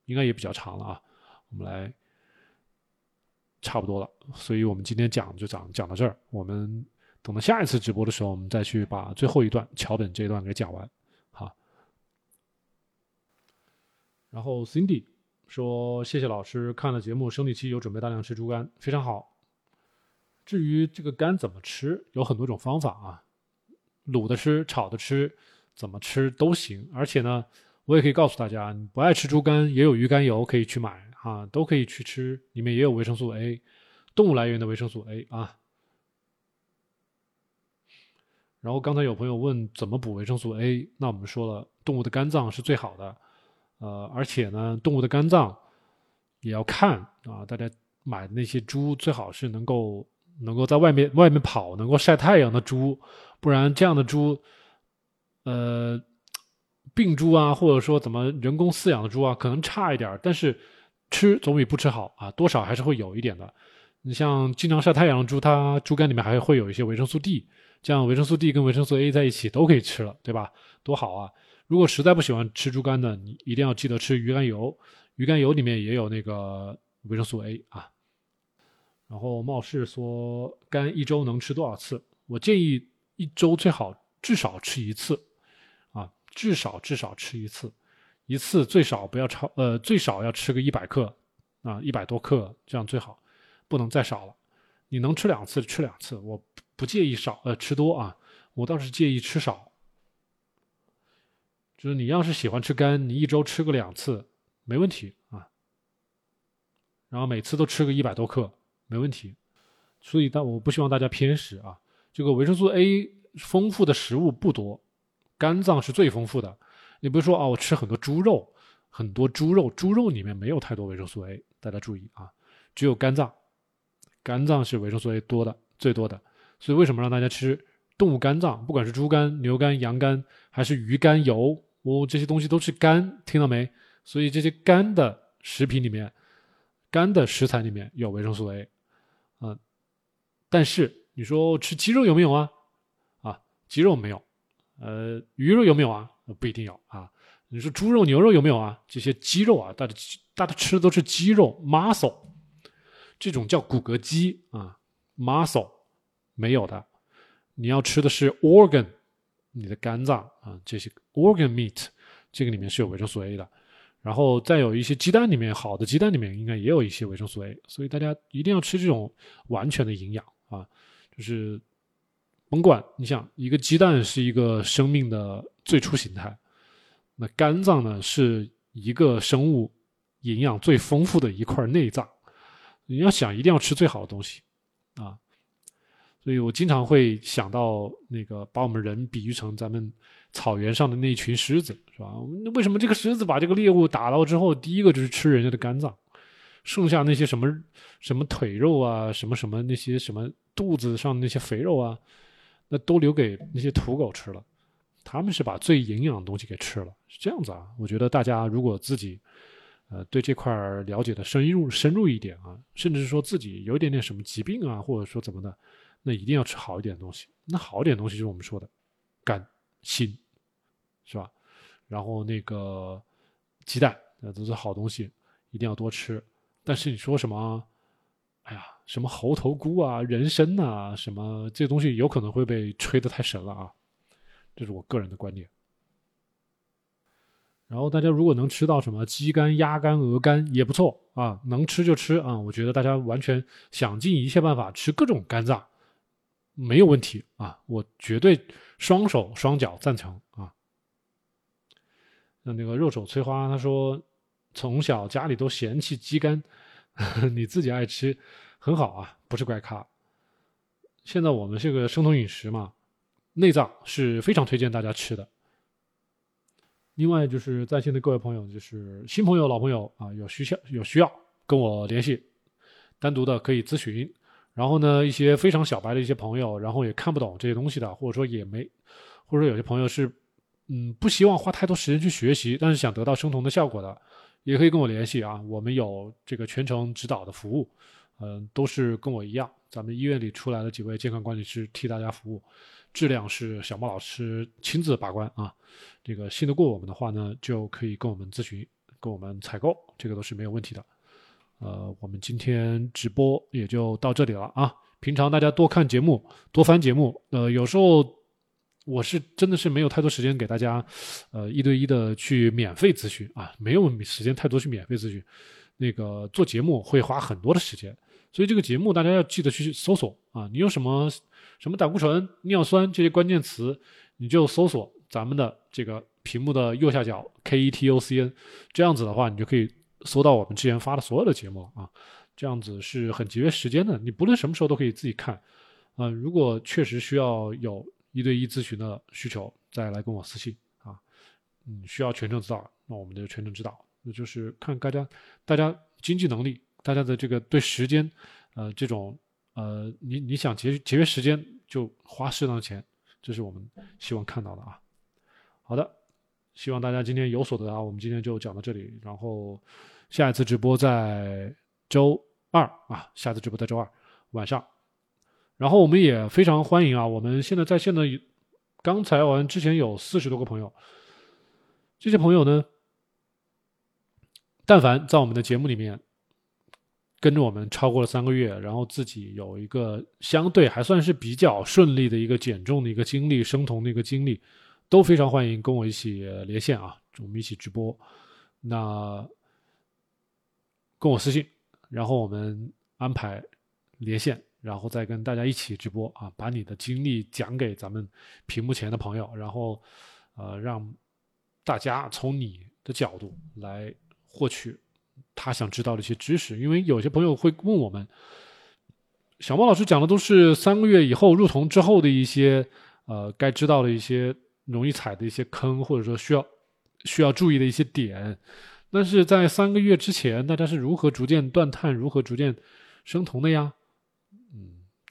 应该也比较长了啊。我们来差不多了，所以我们今天讲就讲讲到这儿，我们。等到下一次直播的时候，我们再去把最后一段桥本这一段给讲完，好。然后 Cindy 说：“谢谢老师，看了节目，生理期有准备大量吃猪肝，非常好。至于这个肝怎么吃，有很多种方法啊，卤的吃，炒的吃，怎么吃都行。而且呢，我也可以告诉大家，你不爱吃猪肝，也有鱼肝油可以去买啊，都可以去吃，里面也有维生素 A，动物来源的维生素 A 啊。然后刚才有朋友问怎么补维生素 A，那我们说了，动物的肝脏是最好的，呃，而且呢，动物的肝脏也要看啊，大家买的那些猪最好是能够能够在外面外面跑、能够晒太阳的猪，不然这样的猪，呃，病猪啊，或者说怎么人工饲养的猪啊，可能差一点，但是吃总比不吃好啊，多少还是会有一点的。你像经常晒太阳的猪，它猪肝里面还会有一些维生素 D。这样维生素 D 跟维生素 A 在一起都可以吃了，对吧？多好啊！如果实在不喜欢吃猪肝的，你一定要记得吃鱼肝油，鱼肝油里面也有那个维生素 A 啊。然后冒氏说，肝一周能吃多少次？我建议一周最好至少吃一次，啊，至少至少吃一次，一次最少不要超，呃，最少要吃个一百克，啊，一百多克这样最好，不能再少了。你能吃两次吃两次，我。不介意少呃吃多啊，我倒是介意吃少。就是你要是喜欢吃肝，你一周吃个两次没问题啊。然后每次都吃个一百多克没问题。所以，但我不希望大家偏食啊。这个维生素 A 丰富的食物不多，肝脏是最丰富的。你不是说啊，我吃很多猪肉，很多猪肉，猪肉里面没有太多维生素 A，大家注意啊，只有肝脏，肝脏是维生素 A 多的最多的。所以为什么让大家吃动物肝脏？不管是猪肝、牛肝、羊肝，还是鱼肝油，哦，这些东西都是肝，听到没？所以这些肝的食品里面，肝的食材里面有维生素 A，嗯，但是你说吃鸡肉有没有啊？啊，鸡肉没有，呃，鱼肉有没有啊？不一定有啊。你说猪肉、牛肉有没有啊？这些鸡肉啊，大家大家吃的都是鸡肉 muscle，这种叫骨骼肌啊，muscle。没有的，你要吃的是 organ，你的肝脏啊，这些 organ meat，这个里面是有维生素 A 的，然后再有一些鸡蛋里面，好的鸡蛋里面应该也有一些维生素 A，所以大家一定要吃这种完全的营养啊，就是甭管你想一个鸡蛋是一个生命的最初形态，那肝脏呢是一个生物营养最丰富的一块内脏，你要想一定要吃最好的东西啊。所以我经常会想到那个把我们人比喻成咱们草原上的那群狮子，是吧？那为什么这个狮子把这个猎物打到之后，第一个就是吃人家的肝脏，剩下那些什么什么腿肉啊，什么什么那些什么肚子上那些肥肉啊，那都留给那些土狗吃了。他们是把最营养的东西给吃了，是这样子啊？我觉得大家如果自己呃对这块了解的深入深入一点啊，甚至是说自己有一点点什么疾病啊，或者说怎么的。那一定要吃好一点的东西。那好一点的东西就是我们说的肝、心，是吧？然后那个鸡蛋，那都是好东西，一定要多吃。但是你说什么？哎呀，什么猴头菇啊、人参呐，什么这东西有可能会被吹得太神了啊！这是我个人的观点。然后大家如果能吃到什么鸡肝、鸭肝、鹅肝也不错啊，能吃就吃啊！我觉得大家完全想尽一切办法吃各种肝脏。没有问题啊，我绝对双手双脚赞成啊。那个肉手翠花他说，从小家里都嫌弃鸡肝，[laughs] 你自己爱吃，很好啊，不是怪咖。现在我们这个生酮饮食嘛，内脏是非常推荐大家吃的。另外就是在线的各位朋友，就是新朋友、老朋友啊，有需要有需要跟我联系，单独的可以咨询。然后呢，一些非常小白的一些朋友，然后也看不懂这些东西的，或者说也没，或者说有些朋友是，嗯，不希望花太多时间去学习，但是想得到生酮的效果的，也可以跟我联系啊。我们有这个全程指导的服务，嗯，都是跟我一样，咱们医院里出来的几位健康管理师替大家服务，质量是小莫老师亲自把关啊。这个信得过我们的话呢，就可以跟我们咨询，跟我们采购，这个都是没有问题的。呃，我们今天直播也就到这里了啊！平常大家多看节目，多翻节目。呃，有时候我是真的是没有太多时间给大家，呃，一对一的去免费咨询啊，没有时间太多去免费咨询。那个做节目会花很多的时间，所以这个节目大家要记得去搜索啊，你有什么什么胆固醇、尿酸这些关键词，你就搜索咱们的这个屏幕的右下角 K E T O C N，这样子的话，你就可以搜到我们之前发的所有的节目啊。这样子是很节约时间的，你不论什么时候都可以自己看。嗯，如果确实需要有一对一咨询的需求，再来跟我私信啊。嗯，需要全程指导，那我们就全程指导。那就是看大家大家经济能力，大家的这个对时间，呃，这种呃，你你想节节约时间，就花适当的钱，这是我们希望看到的啊。好的，希望大家今天有所得啊。我们今天就讲到这里，然后下一次直播在周二啊，下次直播在周二晚上。然后我们也非常欢迎啊！我们现在在线的，刚才完之前有四十多个朋友，这些朋友呢，但凡在我们的节目里面跟着我们超过了三个月，然后自己有一个相对还算是比较顺利的一个减重的一个经历、生酮的一个经历，都非常欢迎跟我一起连线啊，我们一起直播。那跟我私信，然后我们安排连线。然后再跟大家一起直播啊，把你的经历讲给咱们屏幕前的朋友，然后，呃，让大家从你的角度来获取他想知道的一些知识。因为有些朋友会问我们，小猫老师讲的都是三个月以后入酮之后的一些呃该知道的一些容易踩的一些坑，或者说需要需要注意的一些点。但是在三个月之前，大家是如何逐渐断碳、如何逐渐生酮的呀？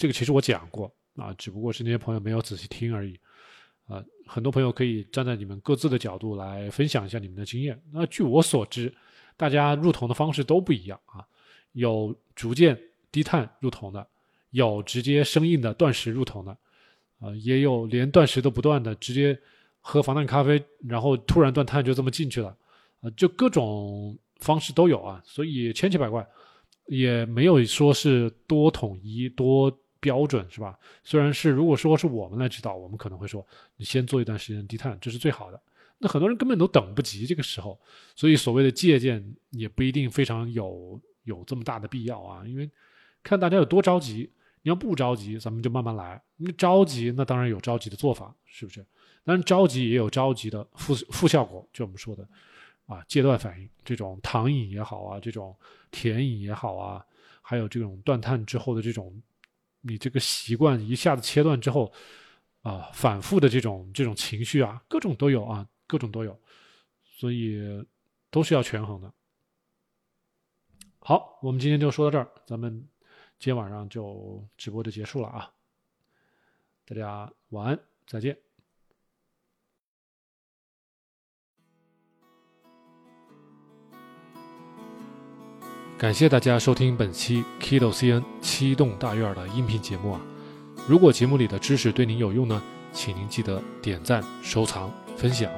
这个其实我讲过啊，只不过是那些朋友没有仔细听而已，啊，很多朋友可以站在你们各自的角度来分享一下你们的经验。那据我所知，大家入酮的方式都不一样啊，有逐渐低碳入酮的，有直接生硬的断食入酮的，啊，也有连断食都不断的，直接喝防弹咖啡，然后突然断碳就这么进去了，啊，就各种方式都有啊，所以千奇百怪，也没有说是多统一多。标准是吧？虽然是，如果说是我们来指导，我们可能会说，你先做一段时间低碳，这是最好的。那很多人根本都等不及这个时候，所以所谓的借鉴也不一定非常有有这么大的必要啊。因为看大家有多着急，你要不着急，咱们就慢慢来。你着急，那当然有着急的做法，是不是？但是着急也有着急的负负效果，就我们说的啊，戒断反应，这种糖瘾也好啊，这种甜瘾也好啊，还有这种断碳之后的这种。你这个习惯一下子切断之后，啊，反复的这种这种情绪啊，各种都有啊，各种都有，所以都是要权衡的。好，我们今天就说到这儿，咱们今天晚上就直播就结束了啊，大家晚安，再见。感谢大家收听本期 Kido CN 七栋大院的音频节目啊！如果节目里的知识对您有用呢，请您记得点赞、收藏、分享。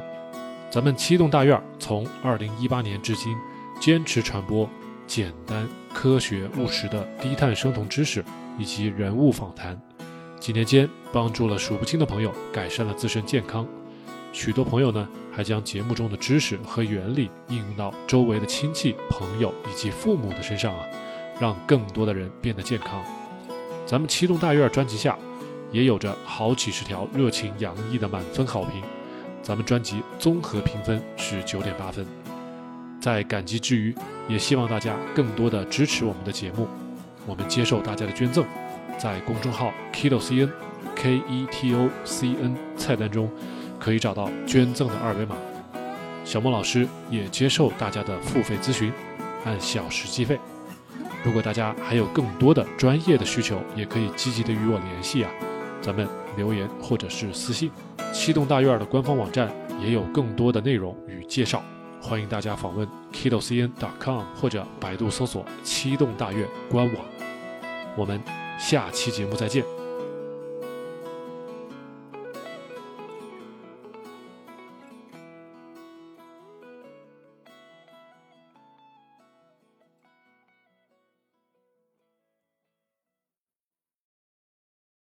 咱们七栋大院从二零一八年至今，坚持传播简单、科学、务实的低碳生酮知识以及人物访谈，几年间帮助了数不清的朋友改善了自身健康。许多朋友呢，还将节目中的知识和原理应用到周围的亲戚、朋友以及父母的身上啊，让更多的人变得健康。咱们七栋大院专辑下，也有着好几十条热情洋溢的满分好评。咱们专辑综合评分是九点八分。在感激之余，也希望大家更多的支持我们的节目。我们接受大家的捐赠，在公众号 Keto CN K E T O C N 菜单中。可以找到捐赠的二维码，小莫老师也接受大家的付费咨询，按小时计费。如果大家还有更多的专业的需求，也可以积极的与我联系啊，咱们留言或者是私信。七栋大院的官方网站也有更多的内容与介绍，欢迎大家访问 kidocn.com 或者百度搜索七栋大院官网。我们下期节目再见。